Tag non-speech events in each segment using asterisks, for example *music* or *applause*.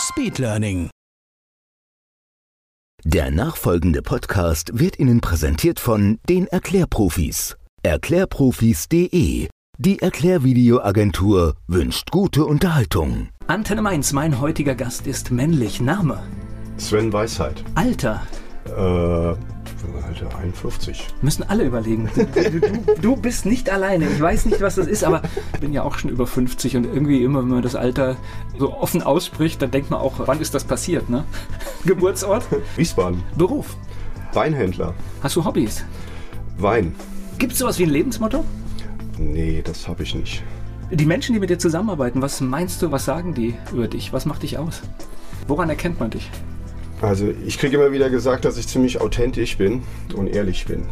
Speedlearning. Der nachfolgende Podcast wird Ihnen präsentiert von den Erklärprofis. Erklärprofis.de. Die Erklärvideoagentur wünscht gute Unterhaltung. Antenne Mainz, mein heutiger Gast ist männlich. Name? Sven Weisheit. Alter? Äh, Alter, 51. Müssen alle überlegen. Du, du, du bist nicht alleine. Ich weiß nicht, was das ist, aber ich bin ja auch schon über 50 und irgendwie immer, wenn man das Alter so offen ausspricht, dann denkt man auch, wann ist das passiert, ne? *laughs* Geburtsort? Wiesbaden. Beruf? Weinhändler. Hast du Hobbys? Wein. Gibt es sowas wie ein Lebensmotto? Nee, das habe ich nicht. Die Menschen, die mit dir zusammenarbeiten, was meinst du, was sagen die über dich? Was macht dich aus? Woran erkennt man dich? Also ich kriege immer wieder gesagt, dass ich ziemlich authentisch bin und ehrlich bin.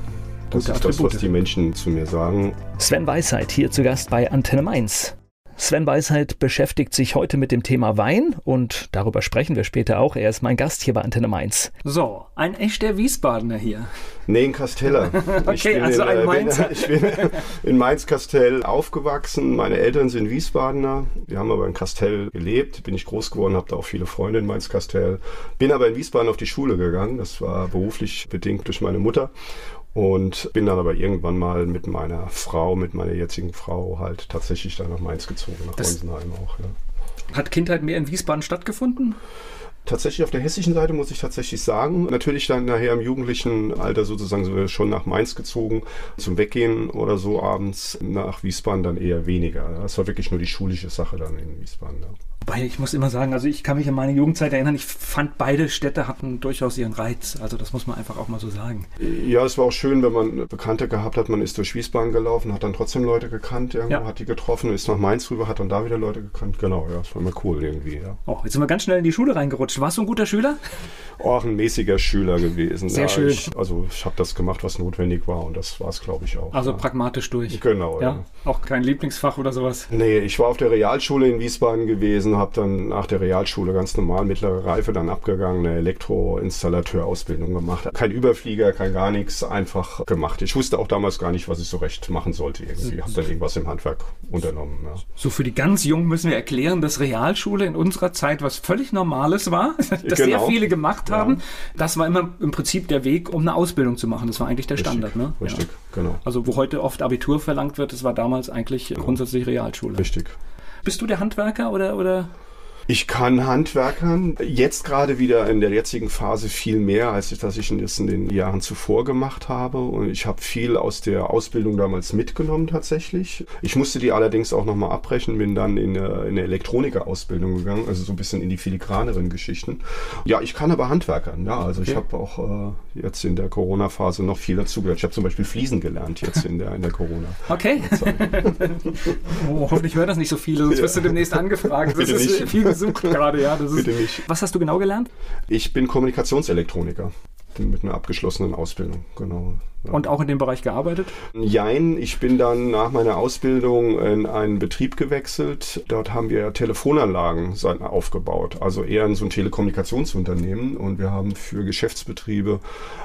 Das Gute ist das, Attribute. was die Menschen zu mir sagen. Sven Weisheit hier zu Gast bei Antenne Mainz. Sven Weisheit beschäftigt sich heute mit dem Thema Wein und darüber sprechen wir später auch. Er ist mein Gast hier bei Antenne Mainz. So, ein echter Wiesbadener hier. Nee, *laughs* in Kasteller. Okay, also ein in, äh, Mainzer. Bin, *laughs* ich bin in Mainz-Kastell aufgewachsen. Meine Eltern sind Wiesbadener. Wir haben aber in Kastell gelebt. Bin ich groß geworden, habe da auch viele Freunde in Mainz-Kastell. Bin aber in Wiesbaden auf die Schule gegangen. Das war beruflich bedingt durch meine Mutter. Und bin dann aber irgendwann mal mit meiner Frau, mit meiner jetzigen Frau halt tatsächlich dann nach Mainz gezogen, nach Das- auch. Ja. Hat Kindheit mehr in Wiesbaden stattgefunden? Tatsächlich auf der hessischen Seite muss ich tatsächlich sagen. Natürlich dann nachher im jugendlichen Alter sozusagen sind wir schon nach Mainz gezogen. Zum Weggehen oder so abends nach Wiesbaden dann eher weniger. Das war wirklich nur die schulische Sache dann in Wiesbaden. Ja. Wobei, ich muss immer sagen, also ich kann mich an meine Jugendzeit erinnern, ich fand beide Städte hatten durchaus ihren Reiz. Also das muss man einfach auch mal so sagen. Ja, es war auch schön, wenn man Bekannte gehabt hat. Man ist durch Wiesbaden gelaufen, hat dann trotzdem Leute gekannt, irgendwo, Ja. hat die getroffen, ist nach Mainz rüber, hat dann da wieder Leute gekannt. Genau, ja, das war immer cool irgendwie. Ja. Oh, jetzt sind wir ganz schnell in die Schule reingerutscht. Warst du ein guter Schüler? Auch ein mäßiger Schüler gewesen. Sehr ja, schön. Ich, also ich habe das gemacht, was notwendig war und das war es, glaube ich, auch. Also pragmatisch durch. Genau, Ja, ja. auch kein Lieblingsfach oder sowas. Nee, ich war auf der Realschule in Wiesbaden gewesen, habe dann nach der Realschule ganz normal mittlere Reife dann abgegangen, eine Elektroinstallateurausbildung gemacht. Kein Überflieger, kein gar nichts, einfach gemacht. Ich wusste auch damals gar nicht, was ich so recht machen sollte irgendwie. Habe dann irgendwas im Handwerk unternommen. Ja. So für die ganz Jungen müssen wir erklären, dass Realschule in unserer Zeit was völlig Normales war, *laughs* das sehr Genau. viele gemacht Ja. haben. Das war immer im Prinzip der Weg, um eine Ausbildung zu machen. Das war eigentlich der Richtig, Standard. Ne? Richtig, Ja. genau. Also wo heute oft Abitur verlangt wird, das war damals eigentlich grundsätzlich Realschule. Richtig. Bist du der Handwerker oder, oder? Ich kann Handwerkern jetzt gerade wieder in der jetzigen Phase viel mehr, als ich das ich in den Jahren zuvor gemacht habe. Und ich habe viel aus der Ausbildung damals mitgenommen tatsächlich. Ich musste die allerdings auch nochmal abbrechen, bin dann in eine, in eine Elektronikerausbildung gegangen, also so ein bisschen in die filigraneren Geschichten. Ja, ich kann aber Handwerkern, ja. Also ich Okay. habe auch äh, jetzt in der Corona-Phase noch viel dazugehört. Ich habe zum Beispiel Fliesen gelernt jetzt in der, in der Corona. Okay. *laughs* oh, hoffentlich hören das nicht so viele, sonst wirst du demnächst angefragt. Das Bitte ist nicht. viel gesucht gerade, ja. Das ist, Bitte nicht. Was hast du genau gelernt? Ich bin Kommunikationselektroniker mit einer abgeschlossenen Ausbildung, genau. Und auch in dem Bereich gearbeitet? Jein, ich bin dann nach meiner Ausbildung in einen Betrieb gewechselt. Dort haben wir Telefonanlagen aufgebaut, also eher in so ein Telekommunikationsunternehmen und wir haben für Geschäftsbetriebe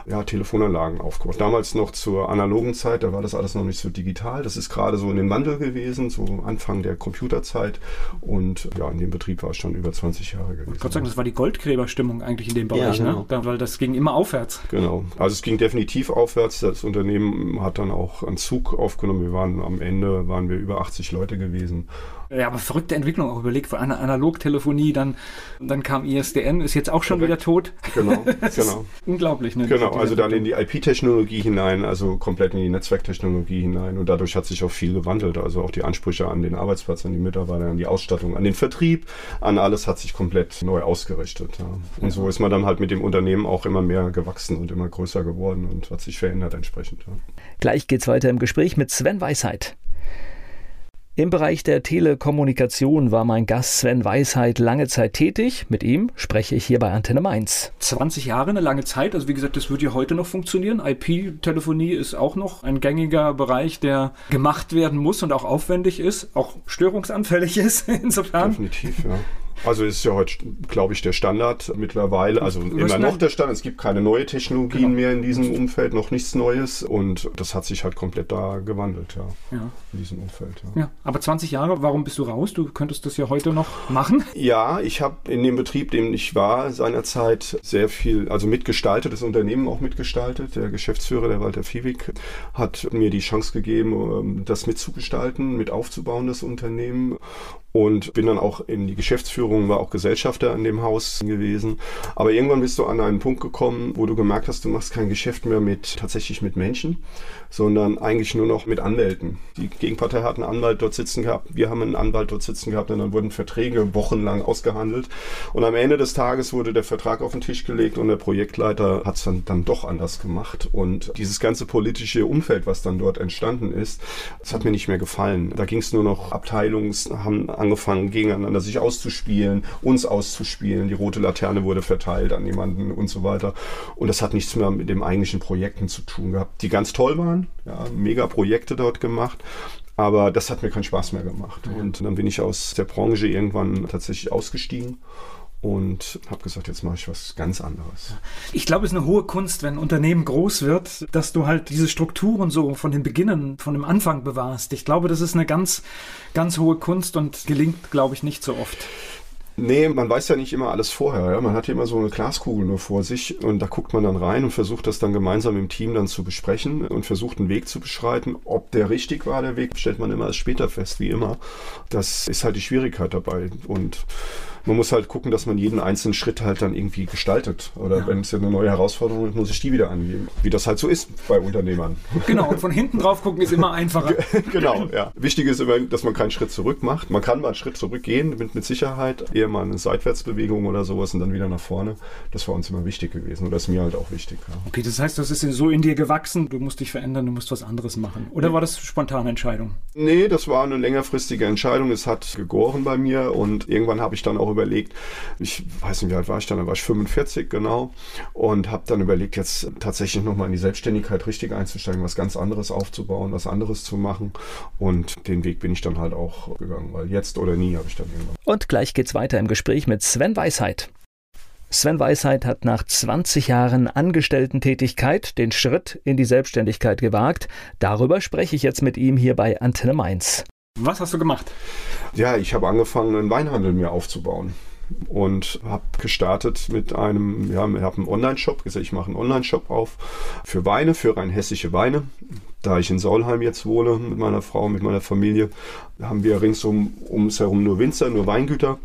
ja, Telefonanlagen aufgebaut. Damals noch zur analogen Zeit, da war das alles noch nicht so digital. Das ist gerade so in den Wandel gewesen, so Anfang der Computerzeit und ja, in dem Betrieb war ich schon über 20 Jahre gewesen. Gott sei Dank, das war die Goldgräberstimmung eigentlich in dem Bereich, Ja, genau. ne? Da, weil das ging immer aufwärts. Genau. Also es ging definitiv aufwärts. Das Unternehmen hat dann auch einen Zug aufgenommen. Wir waren am Ende waren wir über 80 Leute gewesen. Ja, aber verrückte Entwicklung auch überlegt, von einer Analogtelefonie, dann, dann kam ISDN, ist jetzt auch schon Korrekt. wieder tot. Genau, *laughs* genau. Unglaublich, ne? Genau, also dann in die IP-Technologie hinein, also komplett in die Netzwerktechnologie hinein und dadurch hat sich auch viel gewandelt. Also auch die Ansprüche an den Arbeitsplatz, an die Mitarbeiter, an die Ausstattung, an den Vertrieb, an alles hat sich komplett neu ausgerichtet. Ja. Und so ist man dann halt mit dem Unternehmen auch immer mehr gewachsen und immer größer geworden und hat sich verändert entsprechend. Ja. Gleich geht's weiter im Gespräch mit Sven Weisheit. Im Bereich der Telekommunikation war mein Gast Sven Weisheit lange Zeit tätig. Mit ihm spreche ich hier bei Antenne Mainz. 20 Jahre, eine lange Zeit. Also wie gesagt, das wird ja heute noch funktionieren. IP-Telefonie ist auch noch ein gängiger Bereich, der gemacht werden muss und auch aufwendig ist, auch störungsanfällig *laughs* ist insofern. Definitiv, ja. Also ist ja heute, glaube ich, der Standard mittlerweile. Also immer noch der Standard. Es gibt keine neue Technologien genau. mehr in diesem Umfeld, noch nichts Neues. Und das hat sich halt komplett da gewandelt, ja. ja. In diesem Umfeld. Ja. ja. Aber 20 Jahre, warum bist du raus? Du könntest das ja heute noch machen. Ja, ich habe in dem Betrieb, dem ich war, seinerzeit sehr viel, also mitgestaltet, das Unternehmen auch mitgestaltet. Der Geschäftsführer, der Walter Fiewig, hat mir die Chance gegeben, ähm, das mitzugestalten, mit aufzubauen, das Unternehmen und bin dann auch in die Geschäftsführung, war auch Gesellschafter in dem Haus gewesen. Aber irgendwann bist du an einen Punkt gekommen, wo du gemerkt hast, du machst kein Geschäft mehr mit tatsächlich mit Menschen, sondern eigentlich nur noch mit Anwälten. Die Gegenpartei hat einen Anwalt dort sitzen gehabt, wir haben einen Anwalt dort sitzen gehabt und dann wurden Verträge wochenlang ausgehandelt. Und am Ende des Tages wurde der Vertrag auf den Tisch gelegt und der Projektleiter hat es dann, dann doch anders gemacht. Und dieses ganze politische Umfeld, was dann dort entstanden ist, das hat mir nicht mehr gefallen. Da ging es nur noch Abteilungs, haben angefangen, gegeneinander sich auszuspielen, uns auszuspielen. Die rote Laterne wurde verteilt an jemanden und so weiter. Und das hat nichts mehr mit dem eigentlichen Projekten zu tun gehabt, die ganz toll waren. Ja, mega Projekte dort gemacht. Aber das hat mir keinen Spaß mehr gemacht. Und dann bin ich aus der Branche irgendwann tatsächlich ausgestiegen und habe gesagt, jetzt mache ich was ganz anderes. Ich glaube, es ist eine hohe Kunst, wenn ein Unternehmen groß wird, dass du halt diese Strukturen so von den Beginnen, von dem Anfang bewahrst. Ich glaube, das ist eine ganz, ganz hohe Kunst und gelingt, glaube ich, nicht so oft. Nee, man weiß ja nicht immer alles vorher. Ja? Man hat ja immer so eine Glaskugel nur vor sich und da guckt man dann rein und versucht das dann gemeinsam im Team dann zu besprechen und versucht einen Weg zu beschreiten. Ob der richtig war, der Weg, stellt man immer erst später fest, wie immer. Das ist halt die Schwierigkeit dabei und man muss halt gucken, dass man jeden einzelnen Schritt halt dann irgendwie gestaltet. Oder ja. wenn es ja eine neue Herausforderung ist, muss ich die wieder angehen. Wie das halt so ist bei Unternehmern. Genau, und von hinten drauf gucken ist immer einfacher. *laughs* genau, ja. Wichtig ist immer, dass man keinen Schritt zurück macht. Man kann mal einen Schritt zurückgehen, mit, mit Sicherheit. Eher mal eine Seitwärtsbewegung oder sowas und dann wieder nach vorne. Das war uns immer wichtig gewesen. Oder ist mir halt auch wichtig. Ja. Okay, das heißt, das ist so in dir gewachsen. Du musst dich verändern, du musst was anderes machen. Oder war das spontane Entscheidung? Nee, das war eine längerfristige Entscheidung. Es hat gegoren bei mir und irgendwann habe ich dann auch überlegt, ich weiß nicht, wie alt war ich dann, da war ich 45 genau und habe dann überlegt, jetzt tatsächlich nochmal in die Selbstständigkeit richtig einzusteigen, was ganz anderes aufzubauen, was anderes zu machen und den Weg bin ich dann halt auch gegangen, weil jetzt oder nie habe ich dann irgendwann. Und gleich geht's weiter im Gespräch mit Sven Weisheit. Sven Weisheit hat nach 20 Jahren Angestellten-Tätigkeit den Schritt in die Selbstständigkeit gewagt. Darüber spreche ich jetzt mit ihm hier bei Antenne Mainz. Was hast du gemacht? Ja, ich habe angefangen, einen Weinhandel mir aufzubauen und habe gestartet mit einem, ja, ich habe einen Online-Shop, gesagt, ich mache einen Online-Shop auf für Weine, für rein hessische Weine. Da ich in Saulheim jetzt wohne mit meiner Frau, mit meiner Familie, haben wir ringsum ums herum nur Winzer, nur Weingüter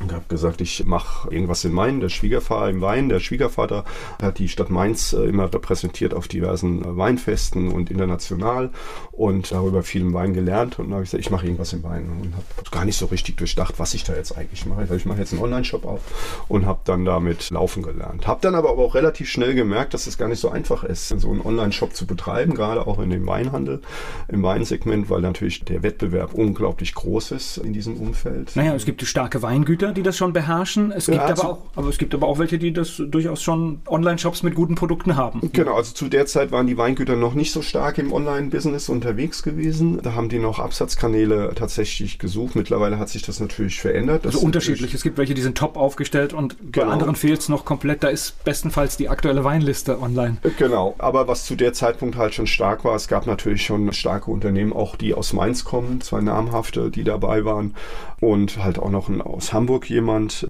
und habe gesagt, ich mache irgendwas in Main, der Schwiegervater im Wein. Der Schwiegervater hat die Stadt Mainz äh, immer repräsentiert auf diversen äh, Weinfesten und international und darüber viel im Wein gelernt. Und dann habe ich gesagt, ich mache irgendwas im Wein und habe gar nicht so richtig durchdacht, was ich da jetzt eigentlich mache. Ich mache jetzt einen Online-Shop auf und habe dann damit laufen gelernt. Habe dann aber, auch relativ schnell gemerkt, dass es gar nicht so einfach ist, so einen Online-Shop zu betreiben, gerade auch in dem Weinhandel, im Weinsegment, weil natürlich der Wettbewerb unglaublich groß ist in diesem Umfeld. Naja, es gibt starke Weingüter Anbieter, die das schon beherrschen. Es gibt ja, also, aber auch, aber es gibt aber auch welche, die das durchaus schon Online-Shops mit guten Produkten haben. Genau, also zu der Zeit waren die Weingüter noch nicht so stark im Online-Business unterwegs gewesen. Da haben die noch Absatzkanäle tatsächlich gesucht. Mittlerweile hat sich das natürlich verändert. Das also unterschiedlich. Es gibt welche, die sind top aufgestellt und genau. bei anderen fehlt es noch komplett. Da ist bestenfalls die aktuelle Weinliste online. Genau, aber was zu der Zeitpunkt halt schon stark war, es gab natürlich schon starke Unternehmen, auch die aus Mainz kommen, zwei namhafte, die dabei waren und halt auch noch aus Hamburg Hamburg jemand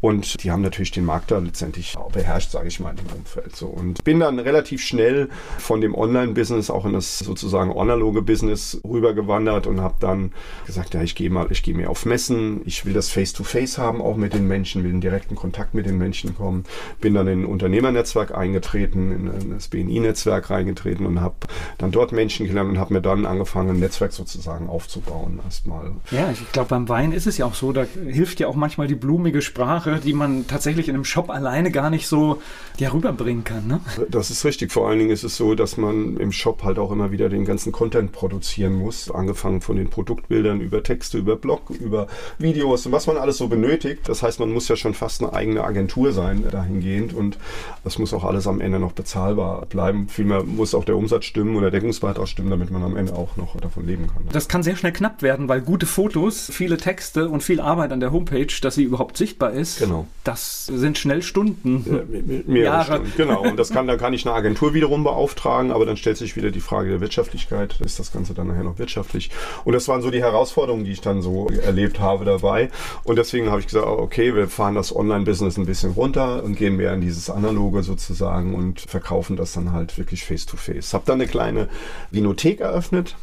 und die haben natürlich den Markt da letztendlich beherrscht, sage ich mal, im Umfeld. So. Und bin dann relativ schnell von dem Online-Business auch in das sozusagen analoge Business rübergewandert und habe dann gesagt, ja, ich gehe mal, ich gehe mehr auf Messen, ich will das Face-to-Face -face haben, auch mit den Menschen, will in direkten Kontakt mit den Menschen kommen. Bin dann in ein Unternehmernetzwerk eingetreten, in das BNI-Netzwerk reingetreten und habe dann dort Menschen gelernt und habe mir dann angefangen, ein Netzwerk sozusagen aufzubauen erstmal. Ja, ich glaube, beim Wein ist es ja auch so, da hilft ja auch manchmal manchmal die blumige Sprache, die man tatsächlich in einem Shop alleine gar nicht so ja, rüberbringen kann. Ne? Das ist richtig. Vor allen Dingen ist es so, dass man im Shop halt auch immer wieder den ganzen Content produzieren muss. Angefangen von den Produktbildern über Texte, über Blog, über Videos und was man alles so benötigt. Das heißt, man muss ja schon fast eine eigene Agentur sein dahingehend und das muss auch alles am Ende noch bezahlbar bleiben. Vielmehr muss auch der Umsatz stimmen oder der Deckungsbeitrag stimmen, damit man am Ende auch noch davon leben kann. Das kann sehr schnell knapp werden, weil gute Fotos, viele Texte und viel Arbeit an der Homepage, dass sie überhaupt sichtbar ist, Genau. das sind schnell Stunden. Ja, me- me- mehrere Jahre. Stunden. Genau. Und das kann, dann kann ich eine Agentur wiederum beauftragen, aber dann stellt sich wieder die Frage der Wirtschaftlichkeit. Ist das Ganze dann nachher noch wirtschaftlich? Und das waren so die Herausforderungen, die ich dann so erlebt habe dabei. Und deswegen habe ich gesagt, okay, wir fahren das Online-Business ein bisschen runter und gehen mehr in dieses Analoge sozusagen und verkaufen das dann halt wirklich face-to-face. Habe dann eine kleine Vinothek eröffnet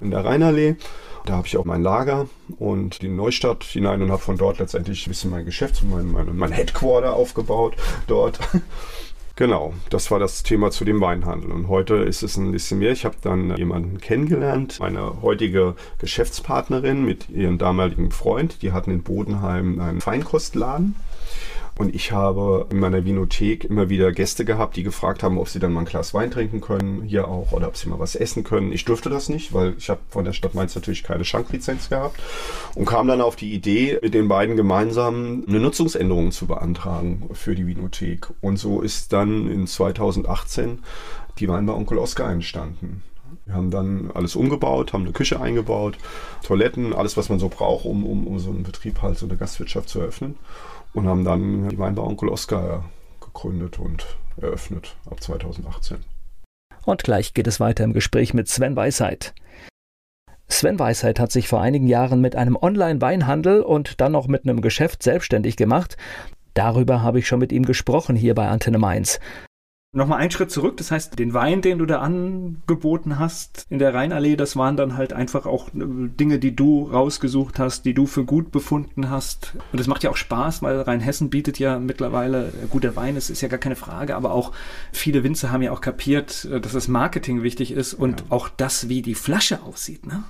in der Rheinallee. Da habe ich auch mein Lager und die Neustadt hinein und habe von dort letztendlich ein bisschen mein Geschäft, mein, mein, mein Headquarter aufgebaut dort. *laughs* Genau, das war das Thema zu dem Weinhandel. Und heute ist es ein bisschen mehr. Ich habe dann jemanden kennengelernt, meine heutige Geschäftspartnerin mit ihrem damaligen Freund. Die hatten in Bodenheim einen Feinkostladen. Und ich habe in meiner Vinothek immer wieder Gäste gehabt, die gefragt haben, ob sie dann mal ein Glas Wein trinken können, hier auch, oder ob sie mal was essen können. Ich durfte das nicht, weil ich habe von der Stadt Mainz natürlich keine Schanklizenz gehabt und kam dann auf die Idee, mit den beiden gemeinsam eine Nutzungsänderung zu beantragen für die Vinothek. Und so ist dann in 2018 die Weinbar Onkel Oskar entstanden. Wir haben dann alles umgebaut, haben eine Küche eingebaut, Toiletten, alles, was man so braucht, um, um, um so einen Betrieb halt, so eine Gastwirtschaft zu eröffnen. Und haben dann die Weinbar Onkel Oskar gegründet und eröffnet ab 2018. Und gleich geht es weiter im Gespräch mit Sven Weisheit. Sven Weisheit hat sich vor einigen Jahren mit einem Online-Weinhandel und dann noch mit einem Geschäft selbstständig gemacht. Darüber habe ich schon mit ihm gesprochen hier bei Antenne Mainz. Nochmal einen Schritt zurück, das heißt, den Wein, den du da angeboten hast in der Rheinallee, das waren dann halt einfach auch äh, Dinge, die du rausgesucht hast, die du für gut befunden hast. Und das macht ja auch Spaß, weil Rheinhessen bietet ja mittlerweile, äh, gut, der Wein ist, ist ja gar keine Frage, aber auch viele Winzer haben ja auch kapiert, äh, dass das Marketing wichtig ist und auch das, wie die Flasche aussieht, ne?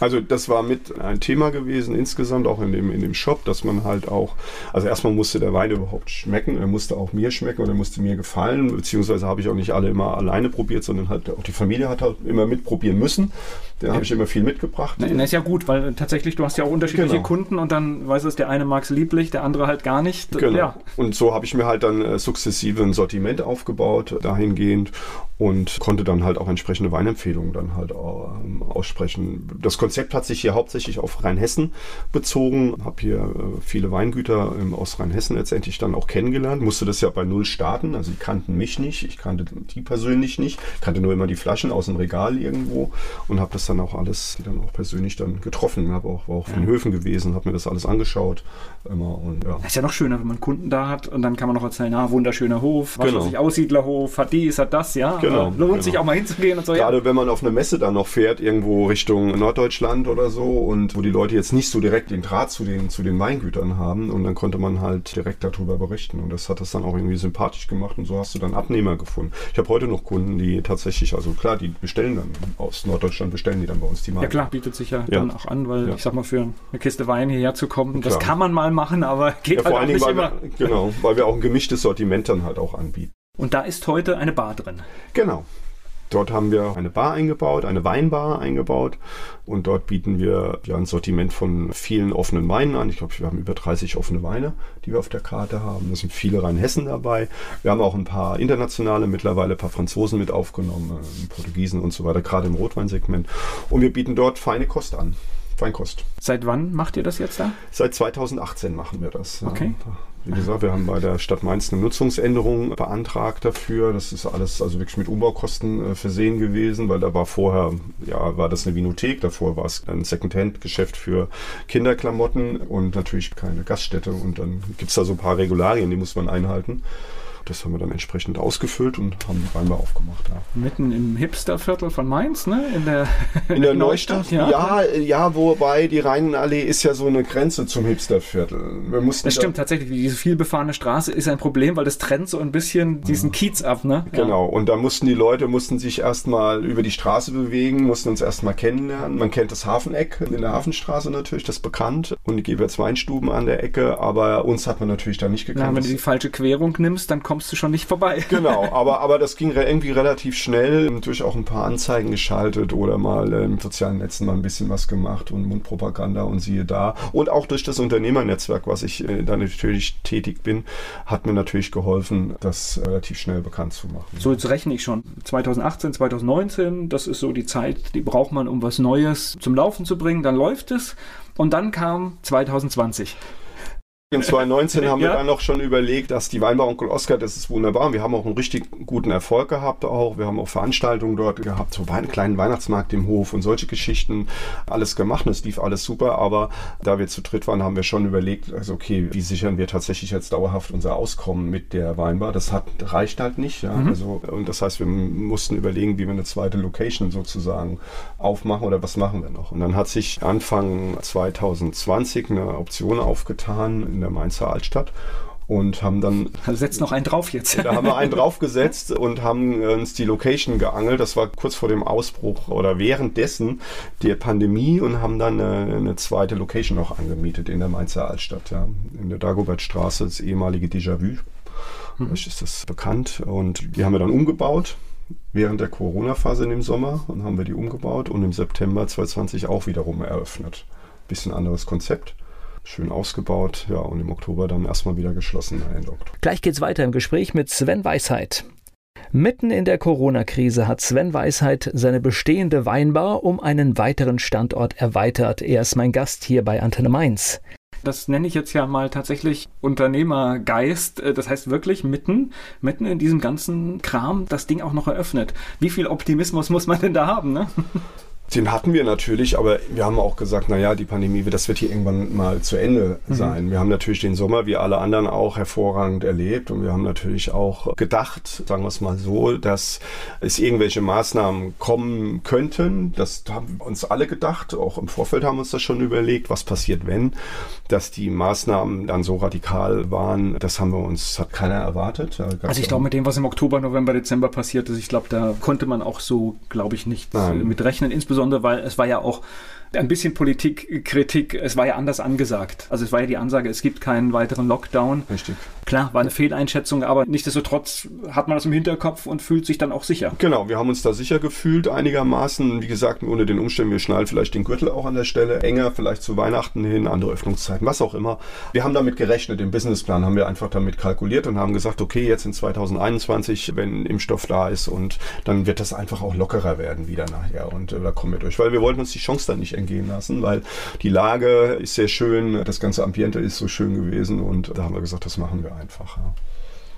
Also das war mit ein Thema gewesen insgesamt, auch in dem, in dem Shop, dass man halt auch, also erstmal musste der Wein überhaupt schmecken, er musste auch mir schmecken und er musste mir gefallen, beziehungsweise habe ich auch nicht alle immer alleine probiert, sondern halt auch die Familie hat halt immer mitprobieren müssen. Da habe ich immer viel mitgebracht. Na, na, ist ja gut, weil tatsächlich du hast ja auch unterschiedliche Genau. Kunden und dann weiß es, der eine mag es lieblich, der andere halt gar nicht. Genau. Ja. Und so habe ich mir halt dann äh, sukzessive ein Sortiment aufgebaut, dahingehend und konnte dann halt auch entsprechende Weinempfehlungen dann halt ähm, aussprechen. Das Konzept hat sich hier hauptsächlich auf Rheinhessen bezogen. Habe hier äh, viele Weingüter ähm, aus Rheinhessen letztendlich dann auch kennengelernt. Musste das ja bei Null starten. Also die kannten mich nicht, ich kannte die persönlich nicht. kannte nur immer die Flaschen aus dem Regal irgendwo und habe das dann auch alles dann auch persönlich dann getroffen. Habe auch, war auch von den Höfen gewesen, habe mir das alles angeschaut immer und ja. Das ist ja noch schöner, wenn man Kunden da hat und dann kann man noch erzählen, ah, wunderschöner Hof, was Genau. weiß ich, Aussiedlerhof, hat dies, hat das, ja. Genau, Lohnt genau. sich auch mal hinzugehen und so, ja. Gerade wenn man auf eine Messe dann noch fährt, irgendwo Richtung Norddeutschland oder so, und wo die Leute jetzt nicht so direkt den Draht zu den, zu den Weingütern haben, und dann konnte man halt direkt darüber berichten. Und das hat das dann auch irgendwie sympathisch gemacht, und so hast du dann Abnehmer gefunden. Ich habe heute noch Kunden, die tatsächlich, also klar, die bestellen dann aus Norddeutschland, bestellen die dann bei uns die Weine. Ja klar, bietet sich ja, Ja. dann auch an, weil Ja. ich sag mal, für eine Kiste Wein hierher zu kommen, das kann man mal machen, aber geht Ja, halt vor auch allen Dingen, weil immer. wir, *laughs* genau, weil wir auch ein gemischtes Sortiment dann halt auch anbieten. Und da ist heute eine Bar drin. Genau. Dort haben wir eine Bar eingebaut, eine Weinbar eingebaut und dort bieten wir ja ein Sortiment von vielen offenen Weinen an. Ich glaube, wir haben über 30 offene Weine, die wir auf der Karte haben. Da sind viele Rheinhessen dabei. Wir haben auch ein paar internationale, mittlerweile ein paar Franzosen mit aufgenommen, Portugiesen und so weiter, gerade im Rotweinsegment. Und wir bieten dort feine Kost an. Feinkost. Seit wann macht ihr das jetzt da? Seit 2018 machen wir das. ja. Wie gesagt, wir haben bei der Stadt Mainz eine Nutzungsänderung beantragt dafür. Das ist alles also wirklich mit Umbaukosten äh, versehen gewesen, weil da war vorher, ja, war das eine Vinothek, davor war es ein Secondhand-Geschäft für Kinderklamotten und natürlich keine Gaststätte. Und dann gibt es da so ein paar Regularien, die muss man einhalten. Das haben wir dann entsprechend ausgefüllt und haben die Weinbar aufgemacht. Ja. Mitten im Hipsterviertel von Mainz, ne? In der, in der *laughs* Neustadt? Ja. ja. ja, wobei die Rheinallee ist ja so eine Grenze zum Hipsterviertel. Wir mussten das stimmt tatsächlich. Diese vielbefahrene Straße ist ein Problem, weil das trennt so ein bisschen diesen Kiez ab, ne? Genau. Und da mussten die Leute mussten sich erstmal über die Straße bewegen, mussten uns erstmal kennenlernen. Man kennt das Hafeneck in der Hafenstraße natürlich, das ist bekannt. Und die Geberts Weinstuben an der Ecke, aber uns hat man natürlich da nicht gekannt. Na, wenn du die falsche Querung nimmst, dann kommst du schon nicht vorbei. *laughs* Genau, aber, aber das ging irgendwie relativ schnell. Durch auch ein paar Anzeigen geschaltet oder mal im sozialen Netzen mal ein bisschen was gemacht und Mundpropaganda und siehe da. Und auch durch das Unternehmernetzwerk, was ich äh, da natürlich tätig bin, hat mir natürlich geholfen, das relativ schnell bekannt zu machen. So, jetzt rechne ich schon. 2018, 2019, das ist so die Zeit, die braucht man, um was Neues zum Laufen zu bringen. Dann läuft es. Und dann kam 2020. In 2019 haben wir *laughs* dann noch schon überlegt, dass die Weinbar Onkel Oscar, das ist wunderbar. Wir haben auch einen richtig guten Erfolg gehabt auch. Wir haben auch Veranstaltungen dort gehabt, so einen kleinen Weihnachtsmarkt im Hof und solche Geschichten. Alles gemacht, es lief alles super. Aber da wir zu dritt waren, haben wir schon überlegt, also okay, wie sichern wir tatsächlich jetzt dauerhaft unser Auskommen mit der Weinbar? Das hat, reicht halt nicht. Ja? Mhm. Also, und das heißt, wir mussten überlegen, wie wir eine zweite Location sozusagen aufmachen oder was machen wir noch. Und dann hat sich Anfang 2020 eine Option aufgetan der Mainzer Altstadt und haben dann. *laughs* Also setzt noch einen drauf jetzt. Da haben wir einen draufgesetzt und haben uns die Location geangelt. Das war kurz vor dem Ausbruch oder währenddessen der Pandemie und haben dann eine, eine zweite Location noch angemietet in der Mainzer Altstadt, ja, in der Dagobertstraße, das ehemalige Déjà-vu. Vielleicht ist das bekannt. Und die haben wir dann umgebaut während der Corona-Phase im Sommer und haben wir die umgebaut und im September 2020 auch wiederum eröffnet. Bisschen anderes Konzept schön ausgebaut. Ja, und im Oktober dann erstmal wieder geschlossen. Ende Oktober. Gleich geht's weiter im Gespräch mit Sven Weisheit. Mitten in der Corona-Krise hat Sven Weisheit seine bestehende Weinbar um einen weiteren Standort erweitert. Er ist mein Gast hier bei Antenne Mainz. Das nenne ich jetzt ja mal tatsächlich Unternehmergeist. Äh, das heißt wirklich mitten, mitten in diesem ganzen Kram das Ding auch noch eröffnet. Wie viel Optimismus muss man denn da haben, ne? *laughs* Den hatten wir natürlich, aber wir haben auch gesagt, naja, die Pandemie, das wird hier irgendwann mal zu Ende mhm. sein. Wir haben natürlich den Sommer wie alle anderen auch hervorragend erlebt und wir haben natürlich auch gedacht, sagen wir es mal so, dass es irgendwelche Maßnahmen kommen könnten. Das haben uns alle gedacht, auch im Vorfeld haben wir uns das schon überlegt, was passiert, wenn, dass die Maßnahmen dann so radikal waren, das haben wir uns, hat keiner erwartet. Also ich glaube, mit dem, was im Oktober, November, Dezember passiert ist, ich glaube, da konnte man auch so, glaube ich, nicht Nein. mit rechnen, insbesondere insbesondere weil es war ja auch ein bisschen Politikkritik, es war ja anders angesagt. Also es war ja die Ansage, es gibt keinen weiteren Lockdown. Richtig. Klar, war eine Fehleinschätzung, aber nichtsdestotrotz hat man das im Hinterkopf und fühlt sich dann auch sicher. Genau, wir haben uns da sicher gefühlt einigermaßen. Wie gesagt, unter den Umständen, wir schnallen vielleicht den Gürtel auch an der Stelle enger, vielleicht zu Weihnachten hin, andere Öffnungszeiten, was auch immer. Wir haben damit gerechnet, im Businessplan haben wir einfach damit kalkuliert und haben gesagt, okay, jetzt in 2021, wenn Impfstoff da ist und dann wird das einfach auch lockerer werden wieder nachher und äh, da kommen wir durch, weil wir wollten uns die Chance dann nicht entgehen lassen, weil die Lage ist sehr schön, das ganze Ambiente ist so schön gewesen und da haben wir gesagt, das machen wir einfach. Ja.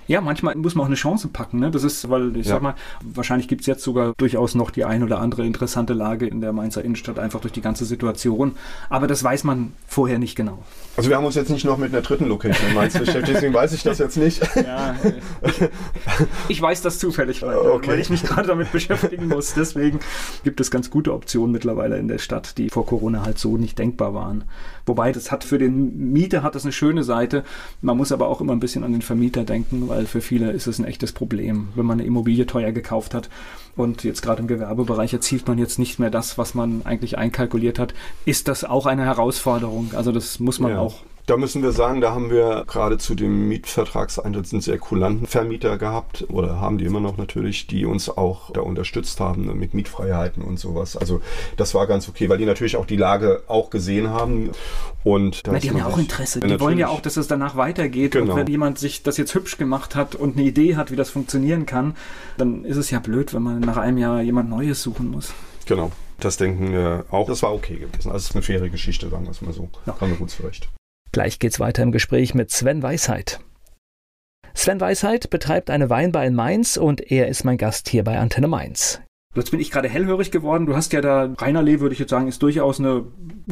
Ja, manchmal muss man auch eine Chance packen. Ne? Das ist, weil ich ja. sag mal, wahrscheinlich gibt es jetzt sogar durchaus noch die ein oder andere interessante Lage in der Mainzer Innenstadt, einfach durch die ganze Situation. Aber das weiß man vorher nicht genau. Also wir haben uns jetzt nicht noch mit einer dritten Location in Mainz *laughs* beschäftigt, deswegen weiß ich das jetzt nicht. Ja, ich weiß das zufällig, weil, okay. weil ich mich gerade damit beschäftigen muss. Deswegen gibt es ganz gute Optionen mittlerweile in der Stadt, die vor Corona halt so nicht denkbar waren. Wobei das hat für den Mieter hat das eine schöne Seite. Man muss aber auch immer ein bisschen an den Vermieter denken, weil für viele ist es ein echtes Problem, wenn man eine Immobilie teuer gekauft hat und jetzt gerade im Gewerbebereich erzielt man jetzt nicht mehr das, was man eigentlich einkalkuliert hat, ist das auch eine Herausforderung. Also das muss man ja. auch da müssen wir sagen, da haben wir gerade zu dem Mietvertragseintritt einen sehr kulanten Vermieter gehabt oder haben die immer noch natürlich, die uns auch da unterstützt haben mit Mietfreiheiten und sowas. Also das war ganz okay, weil die natürlich auch die Lage auch gesehen haben. Und Na, die haben ja auch Interesse. Die wollen ja auch, dass es danach weitergeht. Genau. Und wenn jemand sich das jetzt hübsch gemacht hat und eine Idee hat, wie das funktionieren kann, dann ist es ja blöd, wenn man nach einem Jahr jemand Neues suchen muss. Genau. Das denken wir auch. Das war okay gewesen. Also es ist eine faire Geschichte, sagen wir es mal so. Ja. Kam mir gut zurecht. Gleich geht's weiter im Gespräch mit Sven Weisheit. Sven Weisheit betreibt eine Weinbar in Mainz und er ist mein Gast hier bei Antenne Mainz. Jetzt bin ich gerade hellhörig geworden. Du hast ja da, Rheinerlee würde ich jetzt sagen, ist durchaus ein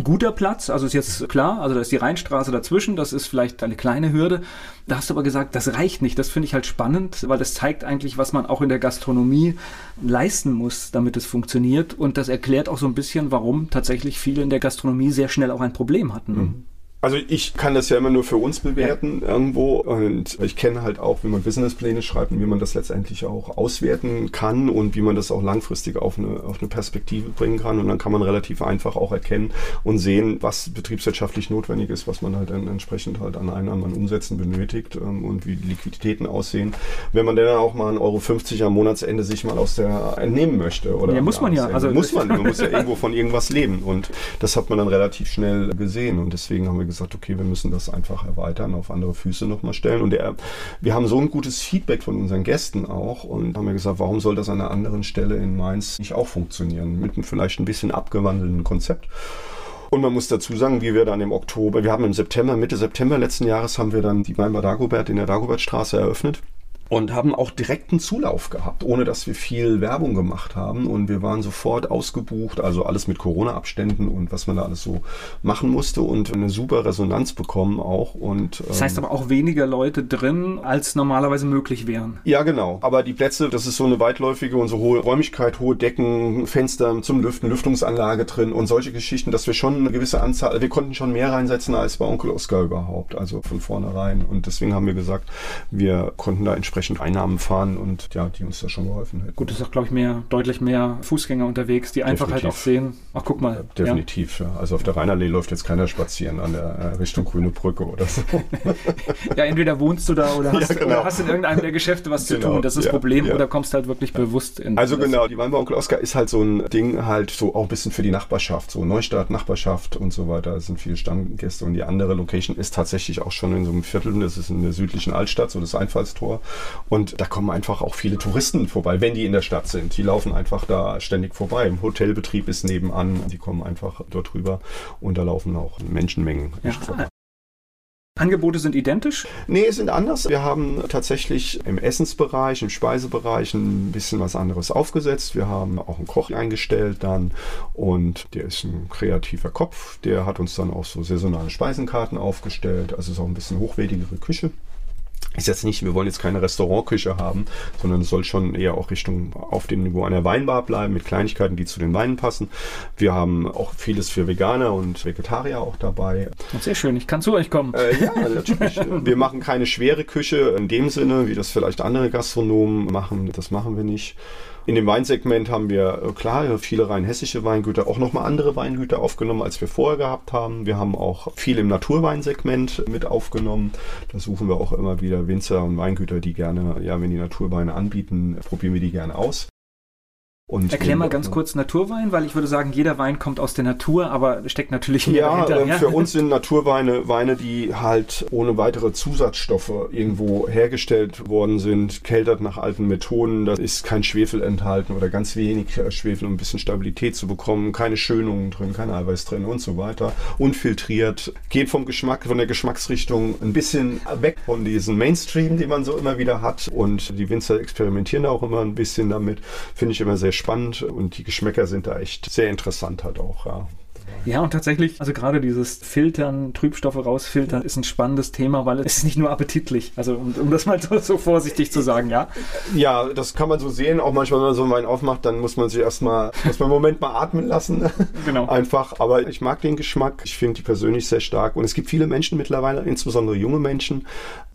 guter Platz. Also ist jetzt klar, also da ist die Rheinstraße dazwischen, das ist vielleicht eine kleine Hürde. Da hast du aber gesagt, das reicht nicht. Das finde ich halt spannend, weil das zeigt eigentlich, was man auch in der Gastronomie leisten muss, damit es funktioniert. Und das erklärt auch so ein bisschen, warum tatsächlich viele in der Gastronomie sehr schnell auch ein Problem hatten. Mhm. Also ich kann das ja immer nur für uns bewerten ja. irgendwo und ich kenne halt auch, wie man Businesspläne schreibt und wie man das letztendlich auch auswerten kann und wie man das auch langfristig auf eine, auf eine Perspektive bringen kann und dann kann man relativ einfach auch erkennen und sehen, was betriebswirtschaftlich notwendig ist, was man halt dann entsprechend halt an Einnahmen, an Umsätzen benötigt ähm, und wie die Liquiditäten aussehen. Wenn man dann auch mal 1,50 Euro am Monatsende sich mal aus der entnehmen möchte. Oder ja, muss man ja. Also muss man, man muss ja *laughs* irgendwo von irgendwas leben und das hat man dann relativ schnell gesehen und deswegen haben wir gesagt, gesagt, okay, wir müssen das einfach erweitern, auf andere Füße nochmal stellen. Und der, wir haben so ein gutes Feedback von unseren Gästen auch und haben ja gesagt, warum soll das an einer anderen Stelle in Mainz nicht auch funktionieren? Mit einem vielleicht ein bisschen abgewandelten Konzept. Und man muss dazu sagen, wie wir dann im Oktober, wir haben im September, Mitte September letzten Jahres haben wir dann die Weinbar Dagobert in der Dagobertstraße eröffnet und haben auch direkten Zulauf gehabt, ohne dass wir viel Werbung gemacht haben. Und wir waren sofort ausgebucht, also alles mit Corona-Abständen und was man da alles so machen musste und eine super Resonanz bekommen auch. Und, das heißt ähm, aber auch weniger Leute drin, als normalerweise möglich wären. Ja, genau. Aber die Plätze, das ist so eine weitläufige und so hohe Räumlichkeit, hohe Decken, Fenster zum Lüften, Lüftungsanlage drin und solche Geschichten, dass wir schon eine gewisse Anzahl, wir konnten schon mehr reinsetzen als bei Onkel Oskar überhaupt, also von vornherein. Und deswegen haben wir gesagt, wir konnten da entsprechend entsprechend Einnahmen fahren und ja, die uns da schon geholfen hätten. Gut, es ist auch, glaube ich, mehr, deutlich mehr Fußgänger unterwegs, die einfach halt auch sehen, ach guck mal. Definitiv, ja. ja. Also auf der Rheinerlee läuft jetzt keiner spazieren an der äh, Richtung Grüne Brücke oder so. *laughs* ja, entweder wohnst du da oder hast, ja, genau. oder hast in irgendeinem der Geschäfte was genau. zu tun. Das ist das Problem oder kommst halt wirklich bewusst in. Also genau, die Weinbau Onkel Oskar ist halt so ein Ding halt so auch ein bisschen für die Nachbarschaft, so Neustadt, Nachbarschaft und so weiter. Es sind viele Stammgäste und die andere Location ist tatsächlich auch schon in so einem Viertel, das ist in der südlichen Altstadt, so das Einfallstor. Und da kommen einfach auch viele Touristen vorbei, wenn die in der Stadt sind. Die laufen einfach da ständig vorbei. Im Hotelbetrieb ist nebenan, die kommen einfach dort rüber und da laufen auch Menschenmengen ja. Angebote sind identisch? Nee, sind anders. Wir haben tatsächlich im Essensbereich, im Speisebereich ein bisschen was anderes aufgesetzt. Wir haben auch einen Koch eingestellt dann und der ist ein kreativer Kopf. Der hat uns dann auch so saisonale Speisenkarten aufgestellt. Also ist auch ein bisschen hochwertigere Küche ist jetzt nicht, wir wollen jetzt keine Restaurantküche haben, sondern es soll schon eher auch Richtung auf dem Niveau einer Weinbar bleiben, mit Kleinigkeiten, die zu den Weinen passen. Wir haben auch vieles für Veganer und Vegetarier auch dabei. Sehr schön, ich kann zu euch kommen. Äh, ja, *laughs* natürlich. wir machen keine schwere Küche in dem Sinne, wie das vielleicht andere Gastronomen machen. Das machen wir nicht. In dem Weinsegment haben wir äh, klar viele rein hessische Weingüter, auch nochmal andere Weingüter aufgenommen, als wir vorher gehabt haben. Wir haben auch viel im Naturweinsegment mit aufgenommen. Da suchen wir auch immer wieder Winzer und Weingüter, die gerne, ja, wenn die Naturweine anbieten, probieren wir die gerne aus. Und Erklär mal ganz kurz Naturwein, weil ich würde sagen, jeder Wein kommt aus der Natur, aber steckt natürlich mehr ja, dahinter. Äh, ja, für uns *laughs* sind Naturweine Weine, die halt ohne weitere Zusatzstoffe irgendwo hergestellt worden sind, keltert nach alten Methoden. Da ist kein Schwefel enthalten oder ganz wenig äh, Schwefel, um ein bisschen Stabilität zu bekommen, keine Schönungen drin, kein Eiweiß drin und so weiter. Unfiltriert, geht vom Geschmack, von der Geschmacksrichtung ein bisschen weg von diesem Mainstream, den man so immer wieder hat. Und die Winzer experimentieren da auch immer ein bisschen damit. Finde ich immer sehr spannend und die Geschmäcker sind da echt sehr interessant halt auch, ja. Ja, und tatsächlich, also gerade dieses Filtern, Trübstoffe rausfiltern, ist ein spannendes Thema, weil es ist nicht nur appetitlich. Also um, um das mal so, so, vorsichtig zu sagen, ja. Ja, das kann man so sehen. Auch manchmal, wenn man so einen Wein aufmacht, dann muss man sich erstmal, muss man einen Moment mal atmen lassen. *laughs* Genau. Einfach. Aber ich mag den Geschmack. Ich finde die persönlich sehr stark. Und es gibt viele Menschen mittlerweile, insbesondere junge Menschen,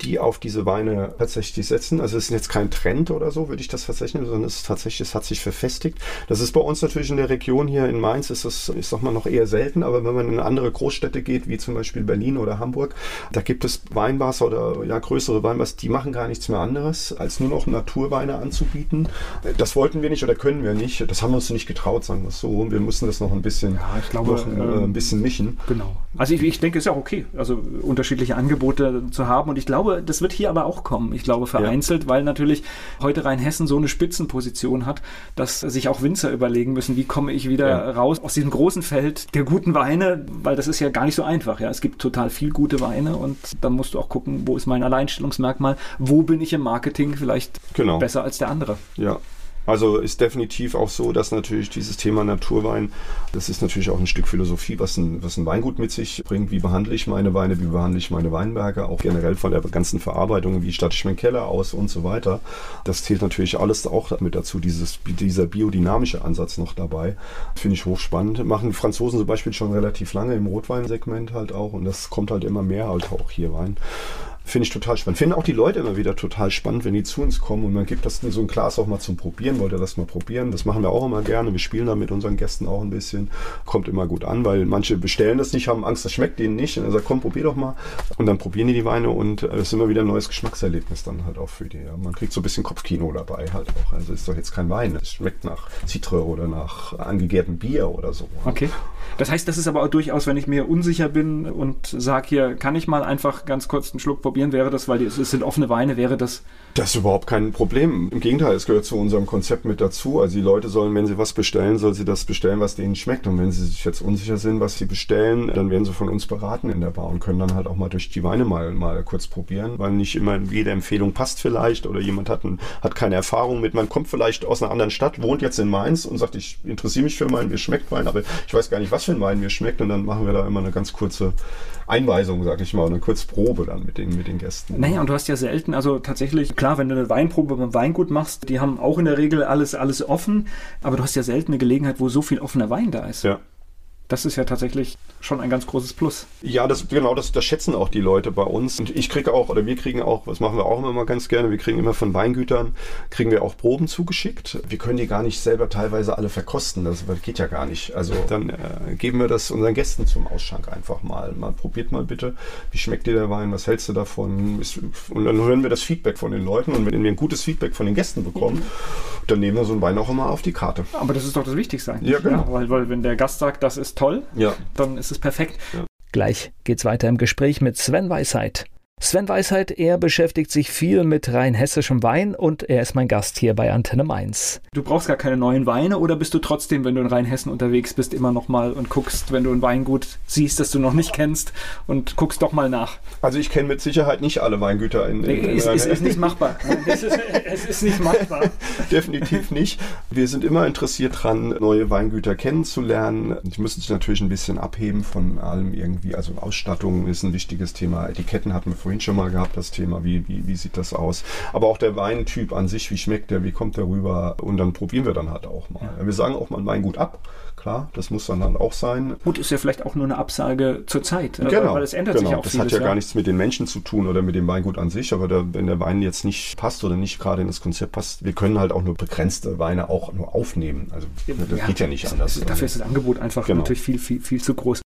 die auf diese Weine tatsächlich setzen. Also es ist jetzt kein Trend oder so, würde ich das verzeichnen, sondern es ist tatsächlich, es hat sich verfestigt. Das ist bei uns natürlich in der Region hier in Mainz, ist das, ich sag mal, noch eher selten, aber wenn man in andere Großstädte geht, wie zum Beispiel Berlin oder Hamburg, da gibt es Weinbars oder ja größere Weinbars, die machen gar nichts mehr anderes, als nur noch Naturweine anzubieten. Das wollten wir nicht oder können wir nicht. Das haben wir uns nicht getraut, sagen wir es so. Wir mussten das noch ein bisschen, ja, ich glaube, noch, äh, ein bisschen mischen. Genau. Also ich, ich denke, es ist ja auch okay, also unterschiedliche Angebote zu haben. Und ich glaube, das wird hier aber auch kommen. Ich glaube vereinzelt, ja. weil natürlich heute Rheinhessen so eine Spitzenposition hat, dass sich auch Winzer überlegen müssen, wie komme ich wieder ja. raus aus diesem großen Feld der guten Weine, weil das ist ja gar nicht so einfach. Ja, es gibt total viel gute Weine und dann musst du auch gucken, wo ist mein Alleinstellungsmerkmal, wo bin ich im Marketing vielleicht genau. besser als der andere. Ja, Also ist definitiv auch so, dass natürlich dieses Thema Naturwein, das ist natürlich auch ein Stück Philosophie, was ein, was ein Weingut mit sich bringt. Wie behandle ich meine Weine, wie behandle ich meine Weinberge, auch generell von der ganzen Verarbeitung, wie statte ich meinen Keller aus und so weiter. Das zählt natürlich alles auch mit dazu, dieses, dieser biodynamische Ansatz noch dabei. Finde ich hochspannend. Machen Franzosen zum Beispiel schon relativ lange im Rotweinsegment halt auch und das kommt halt immer mehr halt auch hier rein. Finde ich total spannend. Finden auch die Leute immer wieder total spannend, wenn die zu uns kommen und man gibt das so ein Glas auch mal zum Probieren. Wollt ihr das mal probieren? Das machen wir auch immer gerne. Wir spielen da mit unseren Gästen auch ein bisschen. Kommt immer gut an, weil manche bestellen das nicht, haben Angst, das schmeckt denen nicht. Und dann sagt, komm, probier doch mal. Und dann probieren die die Weine und es ist immer wieder ein neues Geschmackserlebnis dann halt auch für die. Ja. Man kriegt so ein bisschen Kopfkino dabei halt auch. Also ist doch jetzt kein Wein. Es schmeckt nach Zitre oder nach angegärtem Bier oder so. Okay. Das heißt, das ist aber auch durchaus, wenn ich mir unsicher bin und sage hier, kann ich mal einfach ganz kurz einen Schluck probieren, wäre das, weil es sind offene Weine, wäre das das ist überhaupt kein Problem. Im Gegenteil, es gehört zu unserem Konzept mit dazu. Also die Leute sollen, wenn sie was bestellen, sollen sie das bestellen, was denen schmeckt. Und wenn sie sich jetzt unsicher sind, was sie bestellen, dann werden sie von uns beraten in der Bar und können dann halt auch mal durch die Weine mal, mal kurz probieren, weil nicht immer jede Empfehlung passt vielleicht oder jemand hat, ein, hat keine Erfahrung mit. Man kommt vielleicht aus einer anderen Stadt, wohnt jetzt in Mainz und sagt, ich interessiere mich für Wein, mir schmeckt Wein, aber ich weiß gar nicht, was für ein Wein mir schmeckt. Und dann machen wir da immer eine ganz kurze Einweisung, sag ich mal, eine kurze Probe dann mit den, mit den Gästen. Naja, und du hast ja selten, also tatsächlich, klar, wenn du eine Weinprobe beim Weingut machst, die haben auch in der Regel alles, alles offen, aber du hast ja selten eine Gelegenheit, wo so viel offener Wein da ist. Ja. Das ist ja tatsächlich schon ein ganz großes Plus. Ja, das, genau, das, das schätzen auch die Leute bei uns. Und ich kriege auch, oder wir kriegen auch, was machen wir auch immer ganz gerne, wir kriegen immer von Weingütern, kriegen wir auch Proben zugeschickt. Wir können die gar nicht selber teilweise alle verkosten, das geht ja gar nicht. Also dann äh, geben wir das unseren Gästen zum Ausschank einfach mal. Mal probiert mal bitte, wie schmeckt dir der Wein, was hältst du davon? Und dann hören wir das Feedback von den Leuten und wenn wir ein gutes Feedback von den Gästen bekommen, dann nehmen wir so einen Wein auch immer auf die Karte. Aber das ist doch das Wichtigste eigentlich. Ja, genau. Ja, weil, weil wenn der Gast sagt, das ist toll, ja. dann ist es perfekt. Ja. Gleich geht's weiter im Gespräch mit Sven Weisheit. Sven Weisheit, er beschäftigt sich viel mit rein hessischem Wein und er ist mein Gast hier bei Antenne Mainz. Du brauchst gar keine neuen Weine oder bist du trotzdem, wenn du in Rheinhessen unterwegs bist, immer noch mal und guckst, wenn du ein Weingut siehst, das du noch nicht kennst und guckst doch mal nach? Also ich kenne mit Sicherheit nicht alle Weingüter in, in, in es, es ist nicht machbar. *laughs* es, ist, es ist nicht machbar. *laughs* Definitiv nicht. Wir sind immer interessiert dran, neue Weingüter kennenzulernen. Die müssen sich natürlich ein bisschen abheben von allem irgendwie. Also Ausstattung ist ein wichtiges Thema. Etiketten hatten wir vorhin vorhin schon mal gehabt, das Thema, wie, wie, wie sieht das aus. Aber auch der Weintyp an sich, wie schmeckt der, wie kommt der rüber und dann probieren wir dann halt auch mal. Ja. Wir sagen auch mal ein Weingut ab, klar, das muss dann, dann auch sein. Gut, ist ja vielleicht auch nur eine Absage zur Zeit, äh, genau, weil es ändert genau. sich auch Das hat ja Jahr. gar nichts mit den Menschen zu tun oder mit dem Weingut an sich, aber der, wenn der Wein jetzt nicht passt oder nicht gerade in das Konzept passt, wir können halt auch nur begrenzte Weine auch nur aufnehmen. Also das ja, geht ja nicht anders. Dafür ist das Angebot einfach genau. natürlich viel, viel, viel zu groß.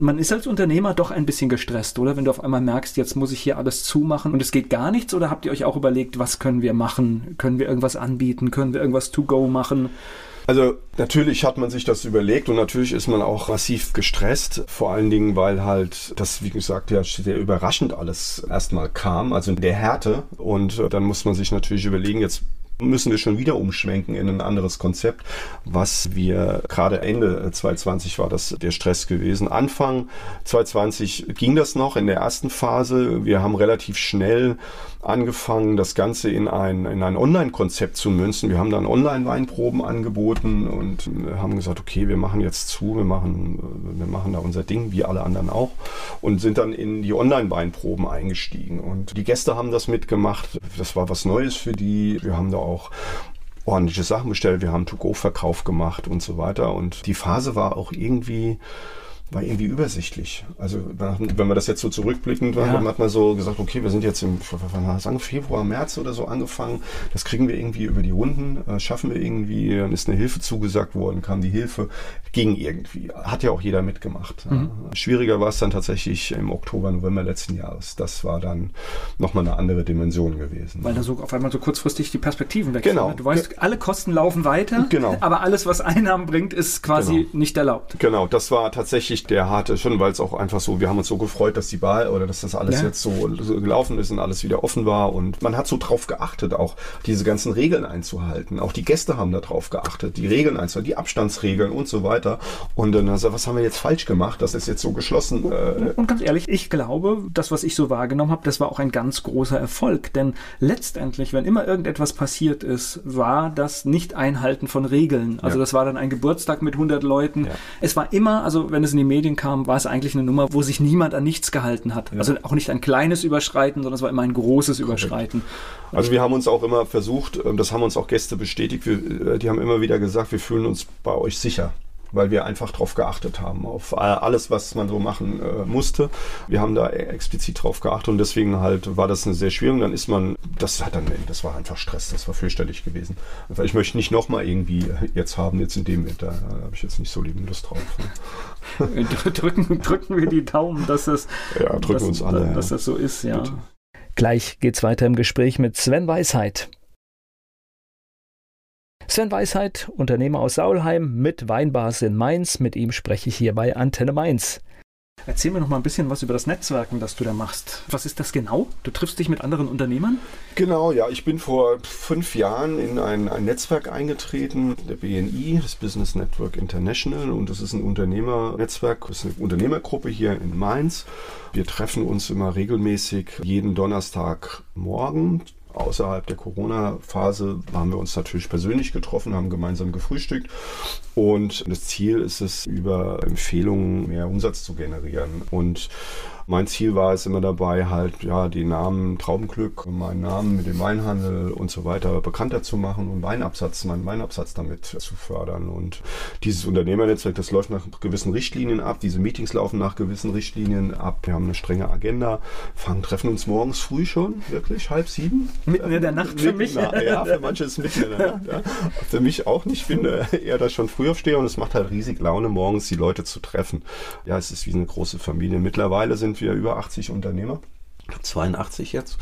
Man ist als Unternehmer doch ein bisschen gestresst, oder? Wenn du auf einmal merkst, jetzt muss ich hier alles zumachen und es geht gar nichts, oder habt ihr euch auch überlegt, was können wir machen? Können wir irgendwas anbieten? Können wir irgendwas to go machen? Also natürlich hat man sich das überlegt und natürlich ist man auch massiv gestresst, vor allen Dingen, weil halt das, wie gesagt, ja sehr überraschend alles erstmal kam, also in der Härte und dann muss man sich natürlich überlegen, jetzt müssen wir schon wieder umschwenken in ein anderes Konzept, was wir gerade Ende 2020 war das der Stress gewesen. Anfang 2020 ging das noch in der ersten Phase. Wir haben relativ schnell angefangen, das Ganze in ein, in ein Online-Konzept zu münzen. Wir haben dann Online-Weinproben angeboten und haben gesagt, okay, wir machen jetzt zu, wir machen, wir machen da unser Ding, wie alle anderen auch, und sind dann in die Online-Weinproben eingestiegen. Und die Gäste haben das mitgemacht. Das war was Neues für die. Wir haben da auch ordentliche Sachen bestellt. Wir haben To-Go-Verkauf gemacht und so weiter. Und die Phase war auch irgendwie war irgendwie übersichtlich. Also wenn wir das jetzt so zurückblickend ja. haben, hat man so gesagt, okay, wir sind jetzt im sagen Februar, März oder so angefangen. Das kriegen wir irgendwie über die Runden, äh, schaffen wir irgendwie. Dann ist eine Hilfe zugesagt worden, kam die Hilfe, ging irgendwie. Hat ja auch jeder mitgemacht. Mhm. Schwieriger war es dann tatsächlich im Oktober, November letzten Jahres. Das war dann nochmal eine andere Dimension gewesen. Weil da so auf einmal so kurzfristig die Perspektiven wechseln. Genau. Du weißt, alle Kosten laufen weiter, genau. aber alles, was Einnahmen bringt, ist quasi genau. nicht erlaubt. Genau, das war tatsächlich tatsächlich der harte schon, weil es auch einfach so, wir haben uns so gefreut, dass die Wahl oder dass das alles ja. jetzt so, so, gelaufen ist und alles wieder offen war. Und man hat so drauf geachtet, auch diese ganzen Regeln einzuhalten. Auch die Gäste haben darauf geachtet, die Regeln einzuhalten, die Abstandsregeln und so weiter. Und dann also, was haben wir jetzt falsch gemacht? Das ist jetzt so geschlossen. Äh und ganz ehrlich, ich glaube, das, was ich so wahrgenommen habe, das war auch ein ganz großer Erfolg. Denn letztendlich, wenn immer irgendetwas passiert ist, war das Nicht-Einhalten von Regeln. Also ja. das war dann ein Geburtstag mit 100 Leuten. Ja. Es war immer, also wenn es in die Medien kam, war es eigentlich eine Nummer, wo sich niemand an nichts gehalten hat. Ja. Also auch nicht ein kleines Überschreiten, sondern es war immer ein großes. Überschreiten. Also wir haben uns auch immer versucht, und das haben uns auch Gäste bestätigt, wir, äh, die haben immer wieder gesagt, wir fühlen uns bei euch sicher weil wir einfach darauf geachtet haben, auf alles, was man so machen äh, musste. Wir haben da explizit drauf geachtet und deswegen halt war das eine sehr schwierig. Und dann ist man, das hat dann, das war einfach Stress, das war fürchterlich gewesen. Weil ich möchte nicht nochmal irgendwie jetzt haben, jetzt in dem, da, da habe ich jetzt nicht so lieben Lust drauf. Ne? *laughs* drücken, drücken wir die Daumen, dass das, ja, drücken dass, uns alle, dass ja. das so ist, ja. Bitte. Gleich geht's weiter im Gespräch mit Sven Weisheit. Sven Weisheit, Unternehmer aus Saulheim mit Weinbars in Mainz. Mit ihm spreche ich hier bei Antenne Mainz. Erzähl mir noch mal ein bisschen was über das Netzwerken, das du da machst. Was ist das genau? Du triffst dich mit anderen Unternehmern? Genau, ja. Ich bin vor fünf Jahren in ein, ein Netzwerk eingetreten, der BNI, das Business Network International. Und das ist ein Unternehmernetzwerk, das ist eine Unternehmergruppe hier in Mainz. Wir treffen uns immer regelmäßig jeden Donnerstagmorgen außerhalb der Corona-Phase haben wir uns natürlich persönlich getroffen, haben gemeinsam gefrühstückt. Und das Ziel ist es, über Empfehlungen mehr Umsatz zu generieren. Und mein Ziel war es immer dabei, halt ja die Namen Traubenglück, meinen Namen mit dem Weinhandel und so weiter bekannter zu machen und Weinabsatz, meinen Weinabsatz damit zu fördern. Und dieses Unternehmernetzwerk, das läuft nach gewissen Richtlinien ab. Diese Meetings laufen nach gewissen Richtlinien ab. Wir haben eine strenge Agenda, fangen, treffen uns morgens früh schon, wirklich halb sieben. Mitten in der Nacht für mich. Na, ja, für manche ist es mitten in der Nacht. Ja. Für mich auch nicht. Ich bin eher da schon früh aufstehe und es macht halt riesig Laune, morgens die Leute zu treffen. Ja, es ist wie eine große Familie. Mittlerweile sind sind wir über 80 Unternehmer. 82 jetzt.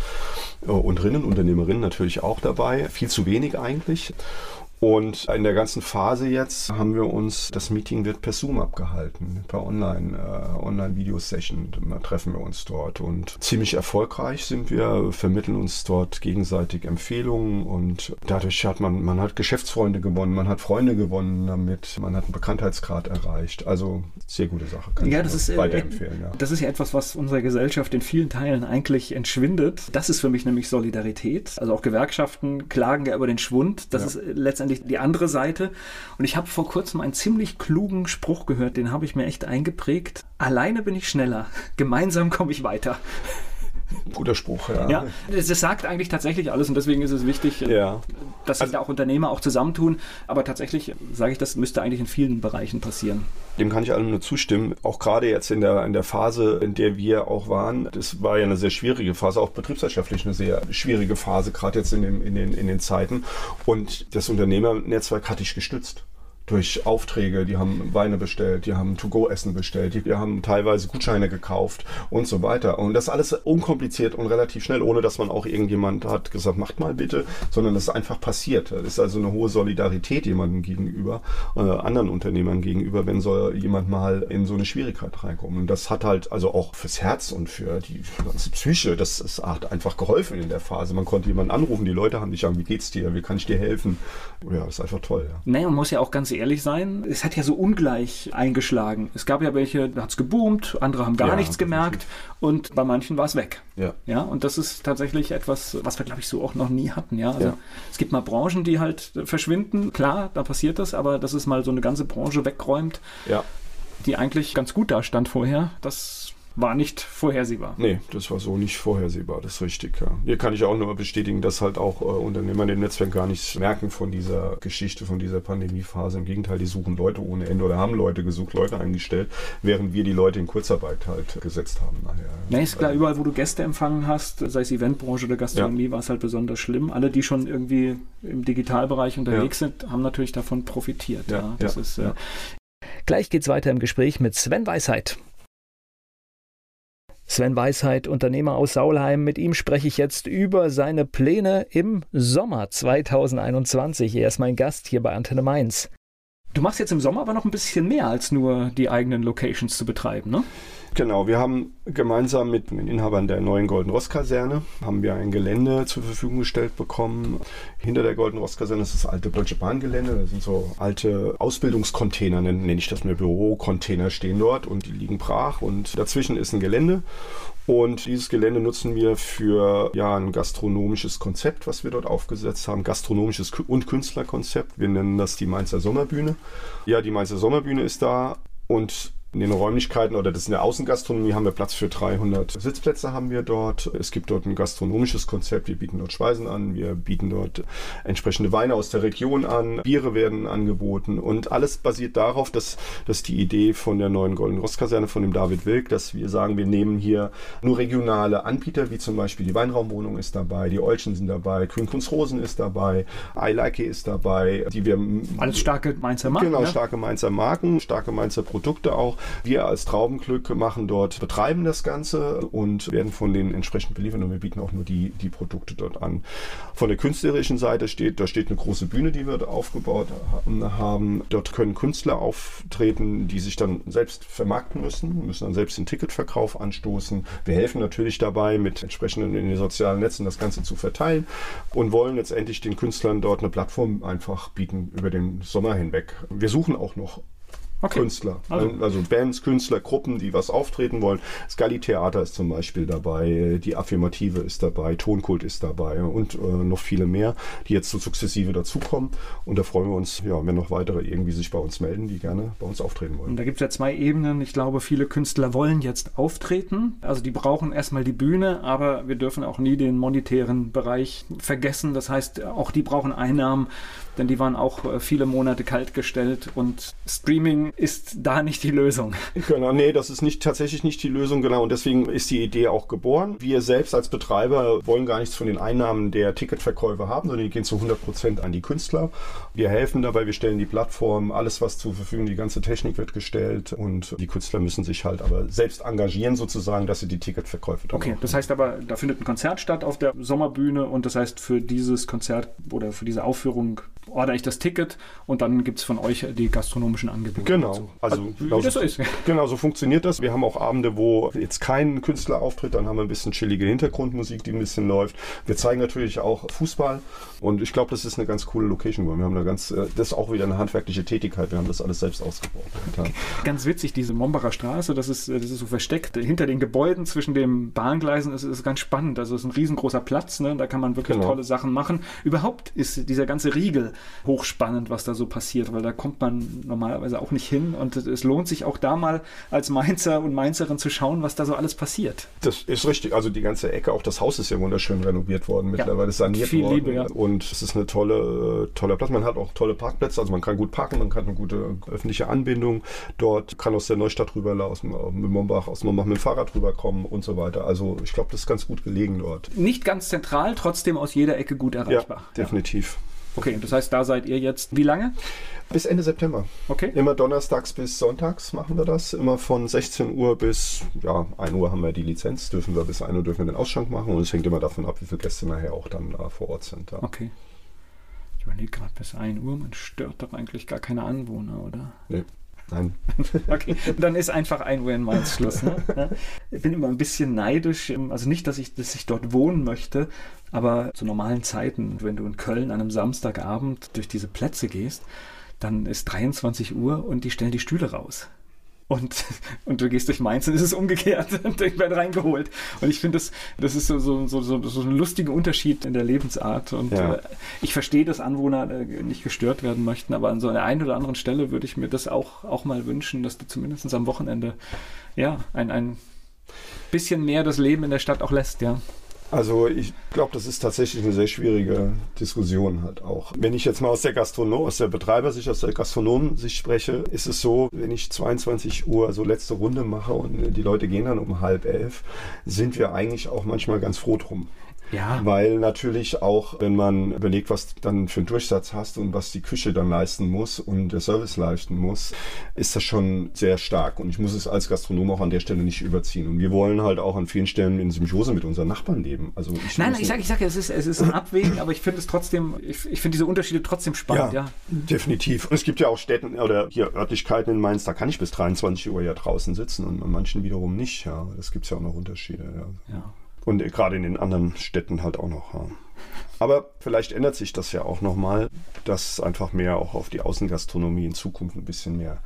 Und Rinnenunternehmerinnen natürlich auch dabei. Viel zu wenig eigentlich. Und in der ganzen Phase jetzt haben wir uns, das Meeting wird per Zoom abgehalten, per Online, äh, Online-Video-Session treffen wir uns dort. Und ziemlich erfolgreich sind wir, vermitteln uns dort gegenseitig Empfehlungen und dadurch hat man, man hat Geschäftsfreunde gewonnen, man hat Freunde gewonnen damit, man hat einen Bekanntheitsgrad erreicht. Also sehr gute Sache. Kann ja, das ist, äh, weiterempfehlen, ja. das ist ja etwas, was unserer Gesellschaft in vielen Teilen eigentlich entschwindet. Das ist für mich nämlich Solidarität. Also auch Gewerkschaften klagen ja über den Schwund. Das ja. ist letztendlich letztendlich die andere Seite. Und ich habe vor kurzem einen ziemlich klugen Spruch gehört, den habe ich mir echt eingeprägt. Alleine bin ich schneller, gemeinsam komme ich weiter. Guter Spruch, ja. Ja, das, sagt eigentlich tatsächlich alles und deswegen ist es wichtig, ja. dass sich also, da auch Unternehmer auch zusammentun. Aber tatsächlich sage ich, das müsste eigentlich in vielen Bereichen passieren. Dem kann ich allem nur zustimmen. Auch gerade jetzt in der, in der Phase, in der wir auch waren, das war ja eine sehr schwierige Phase, auch betriebswirtschaftlich eine sehr schwierige Phase, gerade jetzt in, dem, in, den, in den Zeiten. Und das Unternehmernetzwerk hatte ich gestützt durch Aufträge, die haben Weine bestellt, die haben To-Go-Essen bestellt, die, haben teilweise Gutscheine gekauft und so weiter. Und das alles unkompliziert und relativ schnell, ohne dass man auch irgendjemand hat gesagt, macht mal bitte, sondern das ist einfach passiert. Das ist also eine hohe Solidarität jemandem gegenüber, äh, anderen Unternehmern gegenüber, wenn soll jemand mal in so eine Schwierigkeit reinkommen. Und das hat halt also auch fürs Herz und für die ganze Psyche, das, das hat einfach geholfen in der Phase. Man konnte jemanden anrufen, die Leute haben dich an, wie geht's dir, wie kann ich dir helfen? Ja, das ist einfach toll. Ja. Naja, man muss ja auch ganz ehrlich sein, es hat ja so ungleich eingeschlagen. Es gab ja welche, da hat es geboomt, andere haben gar ja, nichts gemerkt und bei manchen war es weg. Ja. ja. Und das ist tatsächlich etwas, was wir, glaube ich, so auch noch nie hatten. Ja? Also ja. es gibt mal Branchen, die halt verschwinden, klar, da passiert das, aber dass es mal so eine ganze Branche wegräumt, ja. die eigentlich ganz gut da stand vorher, das war nicht vorhersehbar. Nee, das war so nicht vorhersehbar, das ist richtig. Ja. Hier kann ich auch nur bestätigen, dass halt auch äh, Unternehmer im Netzwerk gar nichts merken von dieser Geschichte, von dieser Pandemiephase. Im Gegenteil, die suchen Leute ohne Ende oder haben Leute gesucht, Leute eingestellt, während wir die Leute in Kurzarbeit halt gesetzt haben nachher. Nee, ist klar, überall, wo du Gäste empfangen hast, sei es Eventbranche oder Gastronomie, ja. war es halt besonders schlimm. Alle, die schon irgendwie im Digitalbereich unterwegs ja. sind, haben natürlich davon profitiert. Ja, das ist, äh, Gleich geht's weiter im Gespräch mit Sven Weisheit. Sven Weisheit, Unternehmer aus Saulheim. Mit ihm spreche ich jetzt über seine Pläne im Sommer 2021. Er ist mein Gast hier bei Antenne Mainz. Du machst jetzt im Sommer aber noch ein bisschen mehr als nur die eigenen Locations zu betreiben, ne? Genau, wir haben gemeinsam mit den Inhabern der neuen Golden Ross Kaserne haben wir ein Gelände zur Verfügung gestellt bekommen. Hinter der Golden Ross Kaserne ist das alte Deutsche Bahngelände. Da sind so alte Ausbildungscontainer, nenne ich das mir Bürocontainer stehen dort und die liegen brach und dazwischen ist ein Gelände. Und dieses Gelände nutzen wir für ja, ein gastronomisches Konzept, was wir dort aufgesetzt haben. Gastronomisches und Künstlerkonzept. Wir nennen das die Mainzer Sommerbühne. Ja, die Mainzer Sommerbühne ist da und in den Räumlichkeiten oder das in der Außengastronomie haben wir Platz für 300 Sitzplätze haben wir dort. Es gibt dort ein gastronomisches Konzept. Wir bieten dort Speisen an. Wir bieten dort entsprechende Weine aus der Region an. Biere werden angeboten und alles basiert darauf, dass, dass die Idee von der neuen Golden Ross Kaserne von dem David Wilk, dass wir sagen, wir nehmen hier nur regionale Anbieter, wie zum Beispiel die Weinraumwohnung ist dabei, die Olchen sind dabei, Grün Rosen ist dabei, I Like ist dabei, die wir alles starke Mainzer Marken. Genau, ja? starke Mainzer Marken, starke Mainzer Produkte auch. Wir als Traubenglück machen dort, betreiben das Ganze und werden von denen entsprechend beliefert und wir bieten auch nur die, die Produkte dort an. Von der künstlerischen Seite steht, da steht eine große Bühne, die wir aufgebaut haben. Dort können Künstler auftreten, die sich dann selbst vermarkten müssen, müssen dann selbst den Ticketverkauf anstoßen. Wir helfen natürlich dabei, mit entsprechenden in den sozialen Netzen das Ganze zu verteilen und wollen letztendlich den Künstlern dort eine Plattform einfach bieten über den Sommer hinweg. Wir suchen auch noch Okay. Künstler. Also. also. Bands, Künstler, Gruppen, die was auftreten wollen. Scully Theater ist zum Beispiel dabei, die Affirmative ist dabei, Tonkult ist dabei und äh, noch viele mehr, die jetzt so sukzessive dazukommen. Und da freuen wir uns, ja, wenn noch weitere irgendwie sich bei uns melden, die gerne bei uns auftreten wollen. Und da gibt es ja zwei Ebenen. Ich glaube, viele Künstler wollen jetzt auftreten. Also die brauchen erstmal die Bühne, aber wir dürfen auch nie den monetären Bereich vergessen. Das heißt, auch die brauchen Einnahmen denn die waren auch äh, viele Monate kaltgestellt und Streaming ist da nicht die Lösung. *laughs* Genau, nee, das ist nicht tatsächlich nicht die Lösung, genau. Und deswegen ist die Idee auch geboren. Wir selbst als Betreiber wollen gar nichts von den Einnahmen der Ticketverkäufe haben, sondern die gehen zu 100 Prozent an die Künstler. Wir helfen dabei, wir stellen die Plattform, alles was zur Verfügung, die ganze Technik wird gestellt und die Künstler müssen sich halt aber selbst engagieren sozusagen, dass sie die Ticketverkäufe dann Okay, das heißt aber, da findet ein Konzert statt auf der Sommerbühne und das heißt für dieses Konzert oder für diese Aufführung ordere ich das Ticket und dann gibt es von euch die gastronomischen Angebote. Genau, dazu. also, also wie das so ist. *laughs* Genau, so funktioniert das. Wir haben auch Abende, wo jetzt kein Künstler auftritt, dann haben wir ein bisschen chillige Hintergrundmusik, die ein bisschen läuft. Wir zeigen natürlich auch Fußball und ich glaube, das ist eine ganz coole Location. Wir haben eine ganz, äh, das ist auch wieder eine handwerkliche Tätigkeit. Wir haben das alles selbst ausgebaut. Okay. *laughs* Ganz witzig, diese Mombacher Straße, das ist, das ist so versteckt hinter den Gebäuden zwischen den Bahngleisen. Ist ganz spannend. Also es ist ein riesengroßer Platz, ne? da kann man wirklich genau. tolle Sachen machen. Überhaupt ist dieser ganze Riegel hochspannend, was da so passiert, weil da kommt man normalerweise auch nicht hin und es lohnt sich auch da mal als Mainzer und Mainzerin zu schauen, was da so alles passiert. Das ist richtig. Also die ganze Ecke, auch das Haus ist ja wunderschön renoviert worden, mittlerweile ja, saniert viel worden. Liebe, ja. Und es ist eine tolle, äh, toller Platz. Man hat auch tolle Parkplätze, also man kann gut parken, man kann eine gute öffentliche Anbindung dort, kann aus der Neustadt rüberlaufen, mit Mombach, aus Mombach mit dem Fahrrad rüberkommen und so weiter. Also ich glaube, das ist ganz gut gelegen dort. Nicht ganz zentral, trotzdem aus jeder Ecke gut erreichbar. Ja, definitiv. Ja. Okay, das heißt, da seid ihr jetzt wie lange? Bis Ende September. Okay. Immer donnerstags bis sonntags machen wir das. Immer von 16 Uhr bis ja, 1 Uhr haben wir die Lizenz. Dürfen wir bis 1 Uhr dürfen wir den Ausschank machen. Und es hängt immer davon ab, wie viele Gäste nachher auch dann uh, vor Ort sind. Ja. Okay. Ich überlege gerade bis 1 Uhr, man stört doch eigentlich gar keine Anwohner, oder? Nee. Nein. *laughs* okay, dann ist einfach 1 Uhr in Mainz Schluss. Ne? *laughs* Ich bin immer ein bisschen neidisch. Also nicht, dass ich, dass ich dort wohnen möchte, aber zu normalen Zeiten, wenn du in Köln an einem Samstagabend durch diese Plätze gehst, dann ist 23 Uhr und die stellen die Stühle raus. Und, *laughs* und du gehst durch Mainz und es ist umgekehrt *laughs* und ich werde reingeholt. Und ich finde, das, das ist so, so, so, so, so ein lustiger Unterschied in der Lebensart. Und ja. äh, ich verstehe, dass Anwohner äh, nicht gestört werden möchten, aber an so einer einen oder anderen Stelle würde ich mir das auch, auch mal wünschen, dass du zumindest am Wochenende ja, ein, ein bisschen mehr das Leben in der Stadt auch lässt, ja. Also ich glaube, das ist tatsächlich eine sehr schwierige Diskussion halt auch. Wenn ich jetzt mal aus der Gastronom, aus der Betreibersicht, aus der Gastronomensicht spreche, ist es so, wenn ich 22 Uhr so letzte Runde mache und die Leute gehen dann um halb elf, sind wir eigentlich auch manchmal ganz froh drum. Ja. Weil natürlich auch, wenn man überlegt, was dann für einen Durchsatz hast und was die Küche dann leisten muss und der Service leisten muss, ist das schon sehr stark. Und ich muss es als Gastronom auch an der Stelle nicht überziehen. Und wir wollen halt auch an vielen Stellen in Symbiose mit unseren Nachbarn leben. Also ich nein, nein, ich sage, ich sag, es ist, es ist *coughs* ein Abwägen, aber ich finde es trotzdem, ich, ich finde diese Unterschiede trotzdem spannend, ja, ja. Definitiv. Und es gibt ja auch Städten oder hier Örtlichkeiten in Mainz, da kann ich bis 23 Uhr ja draußen sitzen und an manchen wiederum nicht. Ja, das gibt es ja auch noch Unterschiede. Ja. ja. Und gerade in den anderen Städten halt auch noch. Ja. Aber vielleicht ändert sich das ja auch nochmal, dass einfach mehr auch auf die Außengastronomie in Zukunft ein bisschen mehr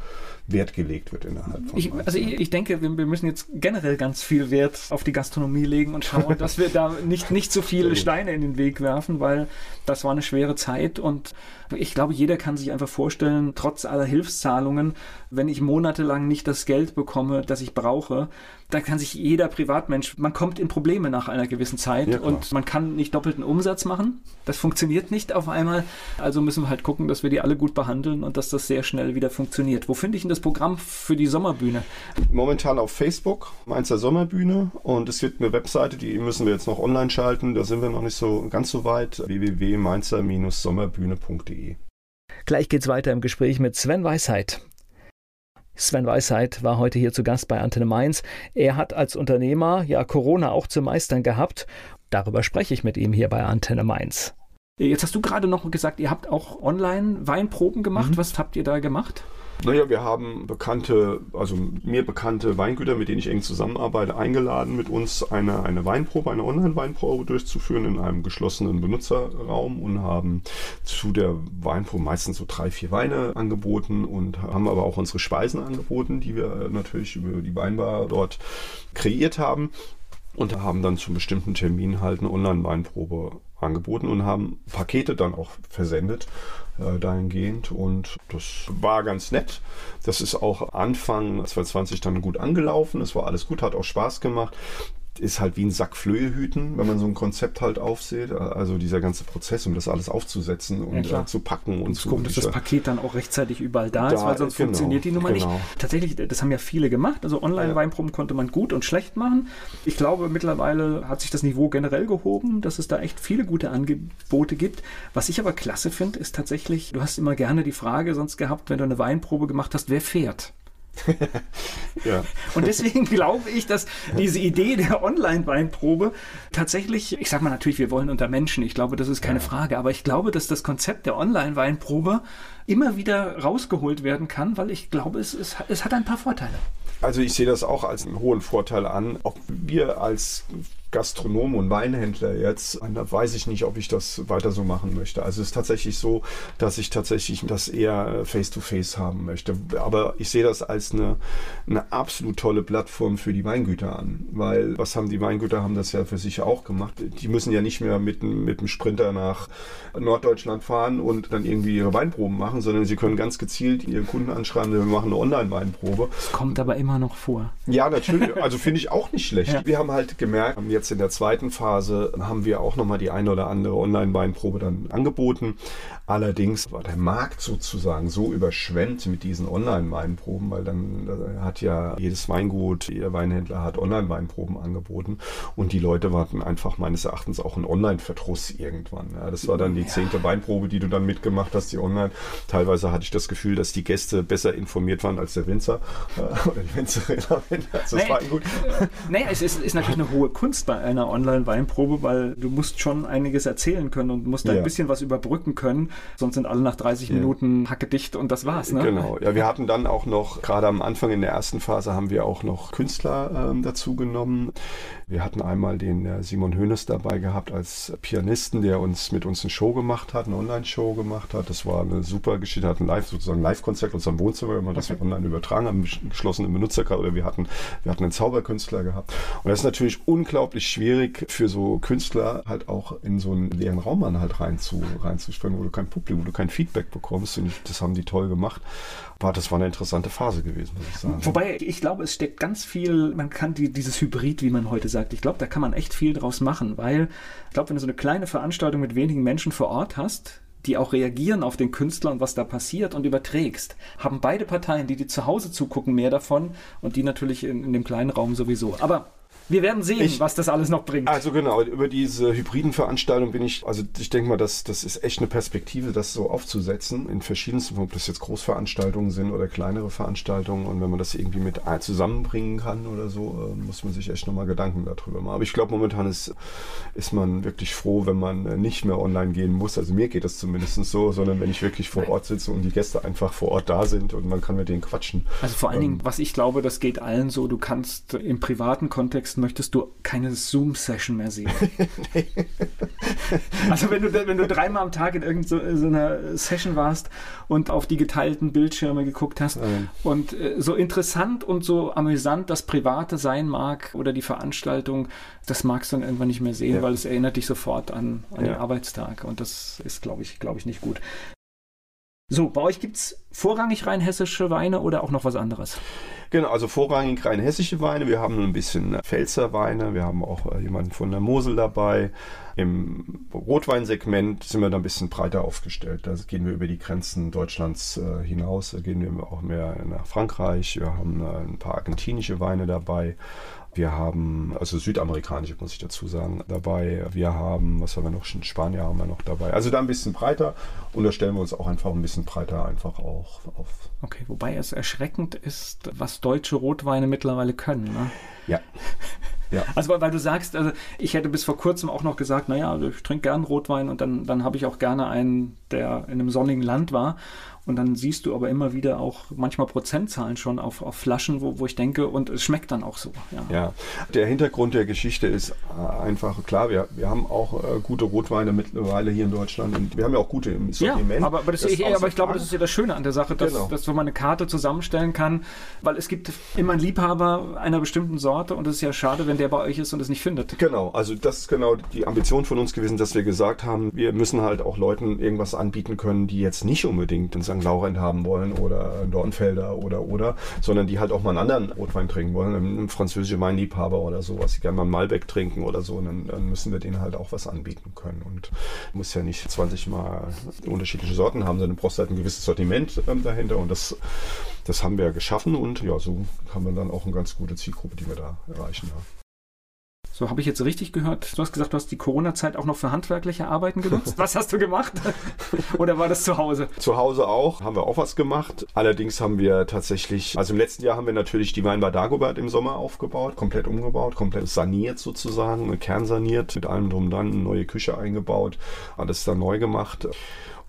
Wert gelegt wird innerhalb von ich, Also ich, ich, denke, wir, wir, müssen jetzt generell ganz viel Wert auf die Gastronomie legen und schauen, *laughs* dass wir da nicht, nicht so viele Steine in den Weg werfen, weil das war eine schwere Zeit. Und ich glaube, jeder kann sich einfach vorstellen, trotz aller Hilfszahlungen, wenn ich monatelang nicht das Geld bekomme, das ich brauche, dann kann sich jeder Privatmensch, man kommt in Probleme nach einer gewissen Zeit ja, und man kann nicht doppelten Umsatz machen. Das funktioniert nicht auf einmal. Also müssen wir halt gucken, dass wir die alle gut behandeln und dass das sehr schnell wieder funktioniert. Wo finde ich denn das Programm für die Sommerbühne? Momentan auf Facebook, Mainzer Sommerbühne und es wird eine Webseite, die müssen wir jetzt noch online schalten. Da sind wir noch nicht so ganz so weit. www.mainzer-sommerbühne.de Gleich geht's weiter im Gespräch mit Sven Weisheit. Sven Weisheit war heute hier zu Gast bei Antenne Mainz. Er hat als Unternehmer ja Corona auch zu meistern gehabt. Darüber spreche ich mit ihm hier bei Antenne Mainz. Jetzt hast du gerade noch gesagt, ihr habt auch online Weinproben gemacht. Mhm. Was habt ihr da gemacht? Naja, wir haben bekannte, also mir bekannte Weingüter, mit denen ich eng zusammenarbeite, eingeladen, mit uns eine, eine Weinprobe, eine Online-Weinprobe durchzuführen in einem geschlossenen Benutzerraum und haben zu der Weinprobe meistens so drei, vier Weine angeboten und haben aber auch unsere Speisen angeboten, die wir natürlich über die Weinbar dort kreiert haben und haben dann zum bestimmten Termin halt eine Online-Weinprobe angeboten und haben Pakete dann auch versendet äh, dahingehend und das war ganz nett. Das ist auch Anfang 2020 dann gut angelaufen. Es war alles gut, hat auch Spaß gemacht ist halt wie ein Sack Flöhe hüten, wenn man so ein Konzept halt aufsieht. Also dieser ganze Prozess, um das alles aufzusetzen und ja, äh, zu packen und, und zu gucken, dass das Paket dann auch rechtzeitig überall da, da ist, weil sonst genau, funktioniert die Nummer genau. nicht. Tatsächlich, das haben ja viele gemacht. Also Online-Weinproben konnte man gut und schlecht machen. Ich glaube, mittlerweile hat sich das Niveau generell gehoben, dass es da echt viele gute Angebote gibt. Was ich aber klasse finde, ist tatsächlich, du hast immer gerne die Frage sonst gehabt, wenn du eine Weinprobe gemacht hast, wer fährt? *laughs* ja. Und deswegen glaube ich, dass diese Idee der Online-Weinprobe tatsächlich, ich sage mal natürlich, wir wollen unter Menschen, ich glaube, das ist keine ja. Frage, aber ich glaube, dass das Konzept der Online-Weinprobe immer wieder rausgeholt werden kann, weil ich glaube, es, es, es hat ein paar Vorteile. Also ich sehe das auch als einen hohen Vorteil an. Ob wir als Gastronom und Weinhändler jetzt, da weiß ich nicht, ob ich das weiter so machen möchte. Also es ist tatsächlich so, dass ich tatsächlich das eher face-to-face -face haben möchte. Aber ich sehe das als eine, eine absolut tolle Plattform für die Weingüter an. Weil was haben die Weingüter, haben das ja für sich auch gemacht. Die müssen ja nicht mehr mit, mit dem Sprinter nach Norddeutschland fahren und dann irgendwie ihre Weinproben machen, sondern sie können ganz gezielt ihren Kunden anschreiben, wir machen eine Online-Weinprobe. Das kommt aber immer noch vor. Ja, natürlich. Also finde ich auch nicht schlecht. Ja. Wir haben halt gemerkt, jetzt in der zweiten Phase haben wir auch nochmal die eine oder andere Online-Weinprobe dann angeboten. Allerdings war der Markt sozusagen so überschwemmt mit diesen Online-Weinproben, weil dann hat ja jedes Weingut, jeder Weinhändler hat Online-Weinproben angeboten und die Leute warten einfach meines Erachtens auch ein Online-Verdruss irgendwann. Ja, das war dann die zehnte Weinprobe, die du dann mitgemacht hast, die online. Teilweise hatte ich das Gefühl, dass die Gäste besser informiert waren als der Winzer äh, oder die Winzerin. Also das naja, war gut. *laughs* Naja, es ist, ist natürlich eine hohe Kunst bei einer Online-Weinprobe, weil du musst schon einiges erzählen können und musst ja. ein bisschen was überbrücken können. Sonst sind alle nach 30 ja. Minuten hackedicht und das war's. Ne? Genau. Ja, wir hatten dann auch noch, gerade am Anfang in der ersten Phase haben wir auch noch Künstler ähm, dazu genommen. Wir hatten einmal den äh, Simon Hönes dabei gehabt als Pianisten, der uns mit uns eine Show gemacht hat, eine Online-Show gemacht hat. Das war eine super Geschichte, hat ein Live, sozusagen Live-Konzert in unserem Wohnzimmer, man das okay. online übertragen haben, geschlossenen Benutzerkreis oder wir hatten, wir hatten einen Zauberkünstler gehabt. Und das ist natürlich unglaublich schwierig für so Künstler halt auch in so einen leeren Raum man halt rein zu, reinzuspringen, wo du kein Publikum, wo du kein Feedback bekommst. Und das haben die toll gemacht. War, das war eine interessante Phase gewesen, muss ich sagen. Wobei, ich glaube, es steckt ganz viel, man kann die, dieses Hybrid, wie man heute sagt, ich glaube, da kann man echt viel draus machen, weil ich glaube, wenn du so eine kleine Veranstaltung mit wenigen Menschen vor Ort hast, die auch reagieren auf den Künstler und was da passiert und überträgst, haben beide Parteien, die die zu Hause zugucken, mehr davon und die natürlich in, in dem kleinen Raum sowieso. Aber Wir werden sehen, Ich- was das alles noch bringt. Also genau, über diese hybriden Veranstaltungen bin ich, also ich denke mal, das, das ist echt eine Perspektive, das so aufzusetzen in verschiedensten, ob das jetzt Großveranstaltungen sind oder kleinere Veranstaltungen und wenn man das irgendwie mit zusammenbringen kann oder so, äh, muss man sich echt nochmal Gedanken darüber machen. Aber ich glaube, momentan ist, ist man wirklich froh, wenn man äh, nicht mehr online gehen muss. Also mir geht das zumindest so, sondern wenn ich wirklich vor Ort sitze und die Gäste einfach vor Ort da sind und man kann mit denen quatschen. Also vor allen Dingen, Ähm, was ich glaube, das geht allen so, du kannst im privaten Kontext möchtest du keine Zoom-Session mehr sehen. *laughs* also wenn du, wenn du dreimal am Tag in irgendeiner so einer Session warst und auf die geteilten Bildschirme geguckt hast Ähm. und äh, so interessant und so amüsant das Private sein mag oder die Veranstaltung, das magst du dann irgendwann nicht mehr sehen, Ja. weil es erinnert dich sofort an, an den Ja. Arbeitstag und das ist, glaube ich, glaube ich, nicht gut. So, bei euch gibt es vorrangig rein hessische Weine oder auch noch was anderes? Genau, also vorrangig rein hessische Weine. Wir haben ein bisschen Pfälzer Weine. Wir haben auch äh, jemanden von der Mosel dabei. Im Rotweinsegment sind wir da ein bisschen breiter aufgestellt. Da gehen wir über die Grenzen Deutschlands äh, hinaus. Da gehen wir auch mehr nach Frankreich. Wir haben äh, ein paar argentinische Weine dabei. Wir haben, also südamerikanische muss ich dazu sagen, dabei. Wir haben, was haben wir noch? Spanier haben wir noch dabei. Also da ein bisschen breiter und da stellen wir uns auch einfach ein bisschen breiter einfach auch auf. Okay, wobei es erschreckend ist, was deutsche Rotweine mittlerweile können. Ne? Ja. Ja. *laughs* Also weil, weil du sagst, also ich hätte bis vor kurzem auch noch gesagt, naja, ich trinke gern Rotwein und dann, dann habe ich auch gerne einen, der in einem sonnigen Land war. Und dann siehst du aber immer wieder auch manchmal Prozentzahlen schon auf, auf Flaschen, wo, wo ich denke, und es schmeckt dann auch so. Ja. Ja, der Hintergrund der Geschichte ist äh, einfach klar. Wir, wir haben auch äh, gute Rotweine mittlerweile hier in Deutschland und wir haben ja auch gute im Ja, Sortiment. aber, aber, das, ich, außer aber ich glaube, das ist ja das Schöne an der Sache, dass, Genau. dass man eine Karte zusammenstellen kann, weil es gibt immer einen Liebhaber einer bestimmten Sorte und es ist ja schade, wenn der bei euch ist und es nicht findet. Genau, also das ist genau die Ambition von uns gewesen, dass wir gesagt haben, wir müssen halt auch Leuten irgendwas anbieten können, die jetzt nicht unbedingt den St. Laurent haben wollen oder einen Dornfelder oder oder, sondern die halt auch mal einen anderen Rotwein trinken wollen, einen französischen Weinliebhaber oder sowas, die gerne mal einen Malbec trinken oder so, dann, dann müssen wir denen halt auch was anbieten können und muss ja nicht 20 Mal unterschiedliche Sorten haben, sondern brauchst halt ein gewisses Sortiment ähm, dahinter und das das haben wir geschaffen und ja, so haben wir dann auch eine ganz gute Zielgruppe, die wir da erreichen haben. So habe ich jetzt richtig gehört. Du hast gesagt, du hast die Corona-Zeit auch noch für handwerkliche Arbeiten genutzt. *laughs* Was hast du gemacht? *laughs* Oder war das zu Hause? Zu Hause auch, haben wir auch was gemacht. Allerdings haben wir tatsächlich, also im letzten Jahr haben wir natürlich die Weinbar Dagobert im Sommer aufgebaut, komplett umgebaut, komplett saniert sozusagen, kernsaniert, mit allem drum und dran, eine neue Küche eingebaut, alles dann neu gemacht.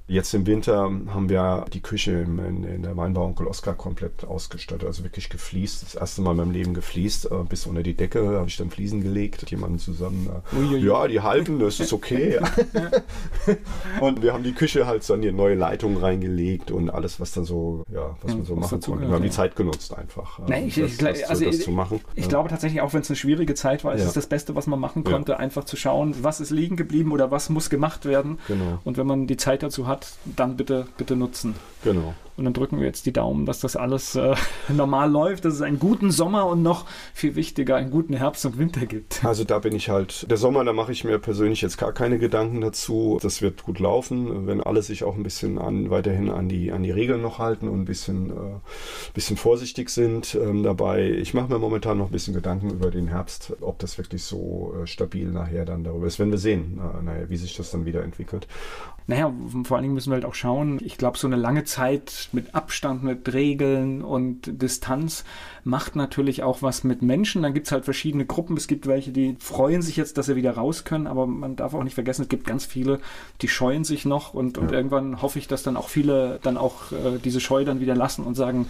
Jetzt im Winter haben wir die Küche in, in der Weinbau Onkel Oskar komplett ausgestattet, also wirklich gefliest. Das erste Mal in meinem Leben gefliest, äh, bis unter die Decke habe ich dann Fliesen gelegt, mit jemandem zusammen. Äh, Uiuiui. ja, die halten, das ist okay. *laughs* und wir haben die Küche halt saniert, neue Leitungen reingelegt und alles, was dann so, ja, was man so was machen konnte. Wir haben die ja. Zeit genutzt einfach. Nee, ähm, ich- das, ich- das, also das ich- zu machen. Ich Ja. glaube tatsächlich, auch wenn es eine schwierige Zeit war, ist Ja. es das Beste, was man machen Ja. konnte, einfach zu schauen, was ist liegen geblieben oder was muss gemacht werden. Genau. Und wenn man die Zeit dazu hat, dann bitte, bitte nutzen. Genau. Und dann drücken wir jetzt die Daumen, dass das alles äh, *laughs* normal läuft, dass es einen guten Sommer und noch viel wichtiger, einen guten Herbst und Winter gibt. *laughs* Also da bin ich halt, der Sommer, da mache ich mir persönlich jetzt gar keine Gedanken dazu. Das wird gut laufen, wenn alle sich auch ein bisschen an, weiterhin an die, an die Regeln noch halten und ein bisschen, äh, bisschen vorsichtig sind ähm, dabei. Ich mache mir momentan noch ein bisschen Gedanken über den Herbst, ob das wirklich so äh, stabil nachher dann darüber ist. Wenn wir sehen, äh, naja, wie sich das dann wieder entwickelt. Naja, vor allen Dingen müssen wir halt auch schauen. Ich glaube, so eine lange Zeit mit Abstand, mit Regeln und Distanz macht natürlich auch was mit Menschen. Dann gibt es halt verschiedene Gruppen. Es gibt welche, die freuen sich jetzt, dass sie wieder raus können, aber man darf auch nicht vergessen, es gibt ganz viele, die scheuen sich noch und, und Ja. irgendwann hoffe ich, dass dann auch viele dann auch äh, diese Scheu dann wieder lassen und sagen,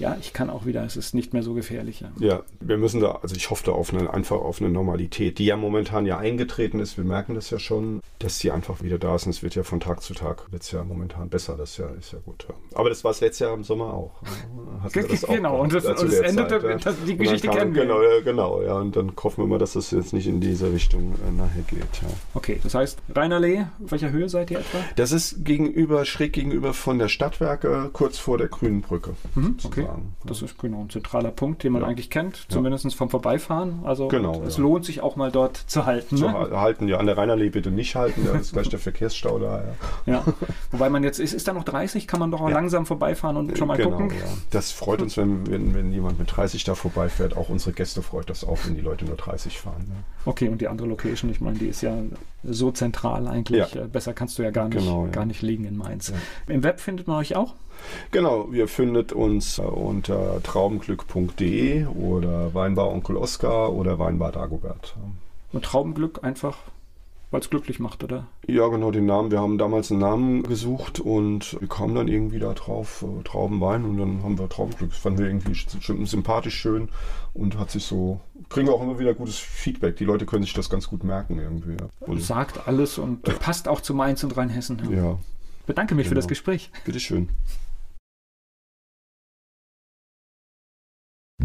ja, ich kann auch wieder, es ist nicht mehr so gefährlich. Ja. Ja, wir müssen da, also ich hoffe da auf eine, einfach auf eine Normalität, die ja momentan ja eingetreten ist. Wir merken das ja schon, dass sie einfach wieder da ist. Und es wird ja von Tag zu Tag, wird es ja momentan besser. Das ist ja, ist ja gut. Ja. Aber das war es letztes Jahr im Sommer auch. *laughs* Auch Genau, und das- gehabt, und das endete- das- die Geschichte kam- kennen wir. Genau, ja, genau, ja. Und dann hoffen wir mal, dass das jetzt nicht in diese Richtung äh, nachher geht. Ja. Okay, das heißt, Rheinerlee, auf welcher Höhe seid ihr etwa? Das ist gegenüber, schräg gegenüber von der Stadtwerke, kurz vor der Grünen Brücke. Mhm, okay. Sozusagen. Das ist genau ein zentraler Punkt, den man Ja. eigentlich kennt, zumindest vom Vorbeifahren. Also Genau, es ja. lohnt sich auch mal dort zu halten. Zu Ne? ha- halten, ja, an der Rheinerlee bitte nicht halten, da ist gleich der Verkehrsstau da. Ja. Ja. Wobei man jetzt, ist, ist da noch 30? Kann man doch auch Ja. langsam vorbeifahren und schon mal genau, gucken. Ja. Das freut uns, wenn, wenn, wenn jemand mit 30 da vorbeifährt. Auch unsere Gäste freut das auch, wenn die Leute nur 30 fahren. Ja. Okay, und die andere Location, ich meine, die ist ja so zentral eigentlich. Ja. Äh, Besser kannst du ja gar nicht, Genau, ja. gar nicht liegen in Mainz. Ja. Im Web findet man euch auch? Genau, ihr findet uns äh, unter traubenglück.de oder Weinbar Onkel Oskar oder Weinbar Dagobert. Und Traubenglück einfach, weil es glücklich macht, oder? Ja, genau, den Namen. Wir haben damals einen Namen gesucht und wir kamen dann irgendwie da drauf, äh, Traubenwein und dann haben wir Traubenglück. Das fanden wir irgendwie sch- sympathisch schön und hat sich so, kriegen wir auch immer wieder gutes Feedback. Die Leute können sich das ganz gut merken irgendwie. Ja. Und, Sagt alles und *laughs* passt auch zu Mainz und Rheinhessen. Ja. ja, Bedanke mich für Genau. das Gespräch. bitteschön.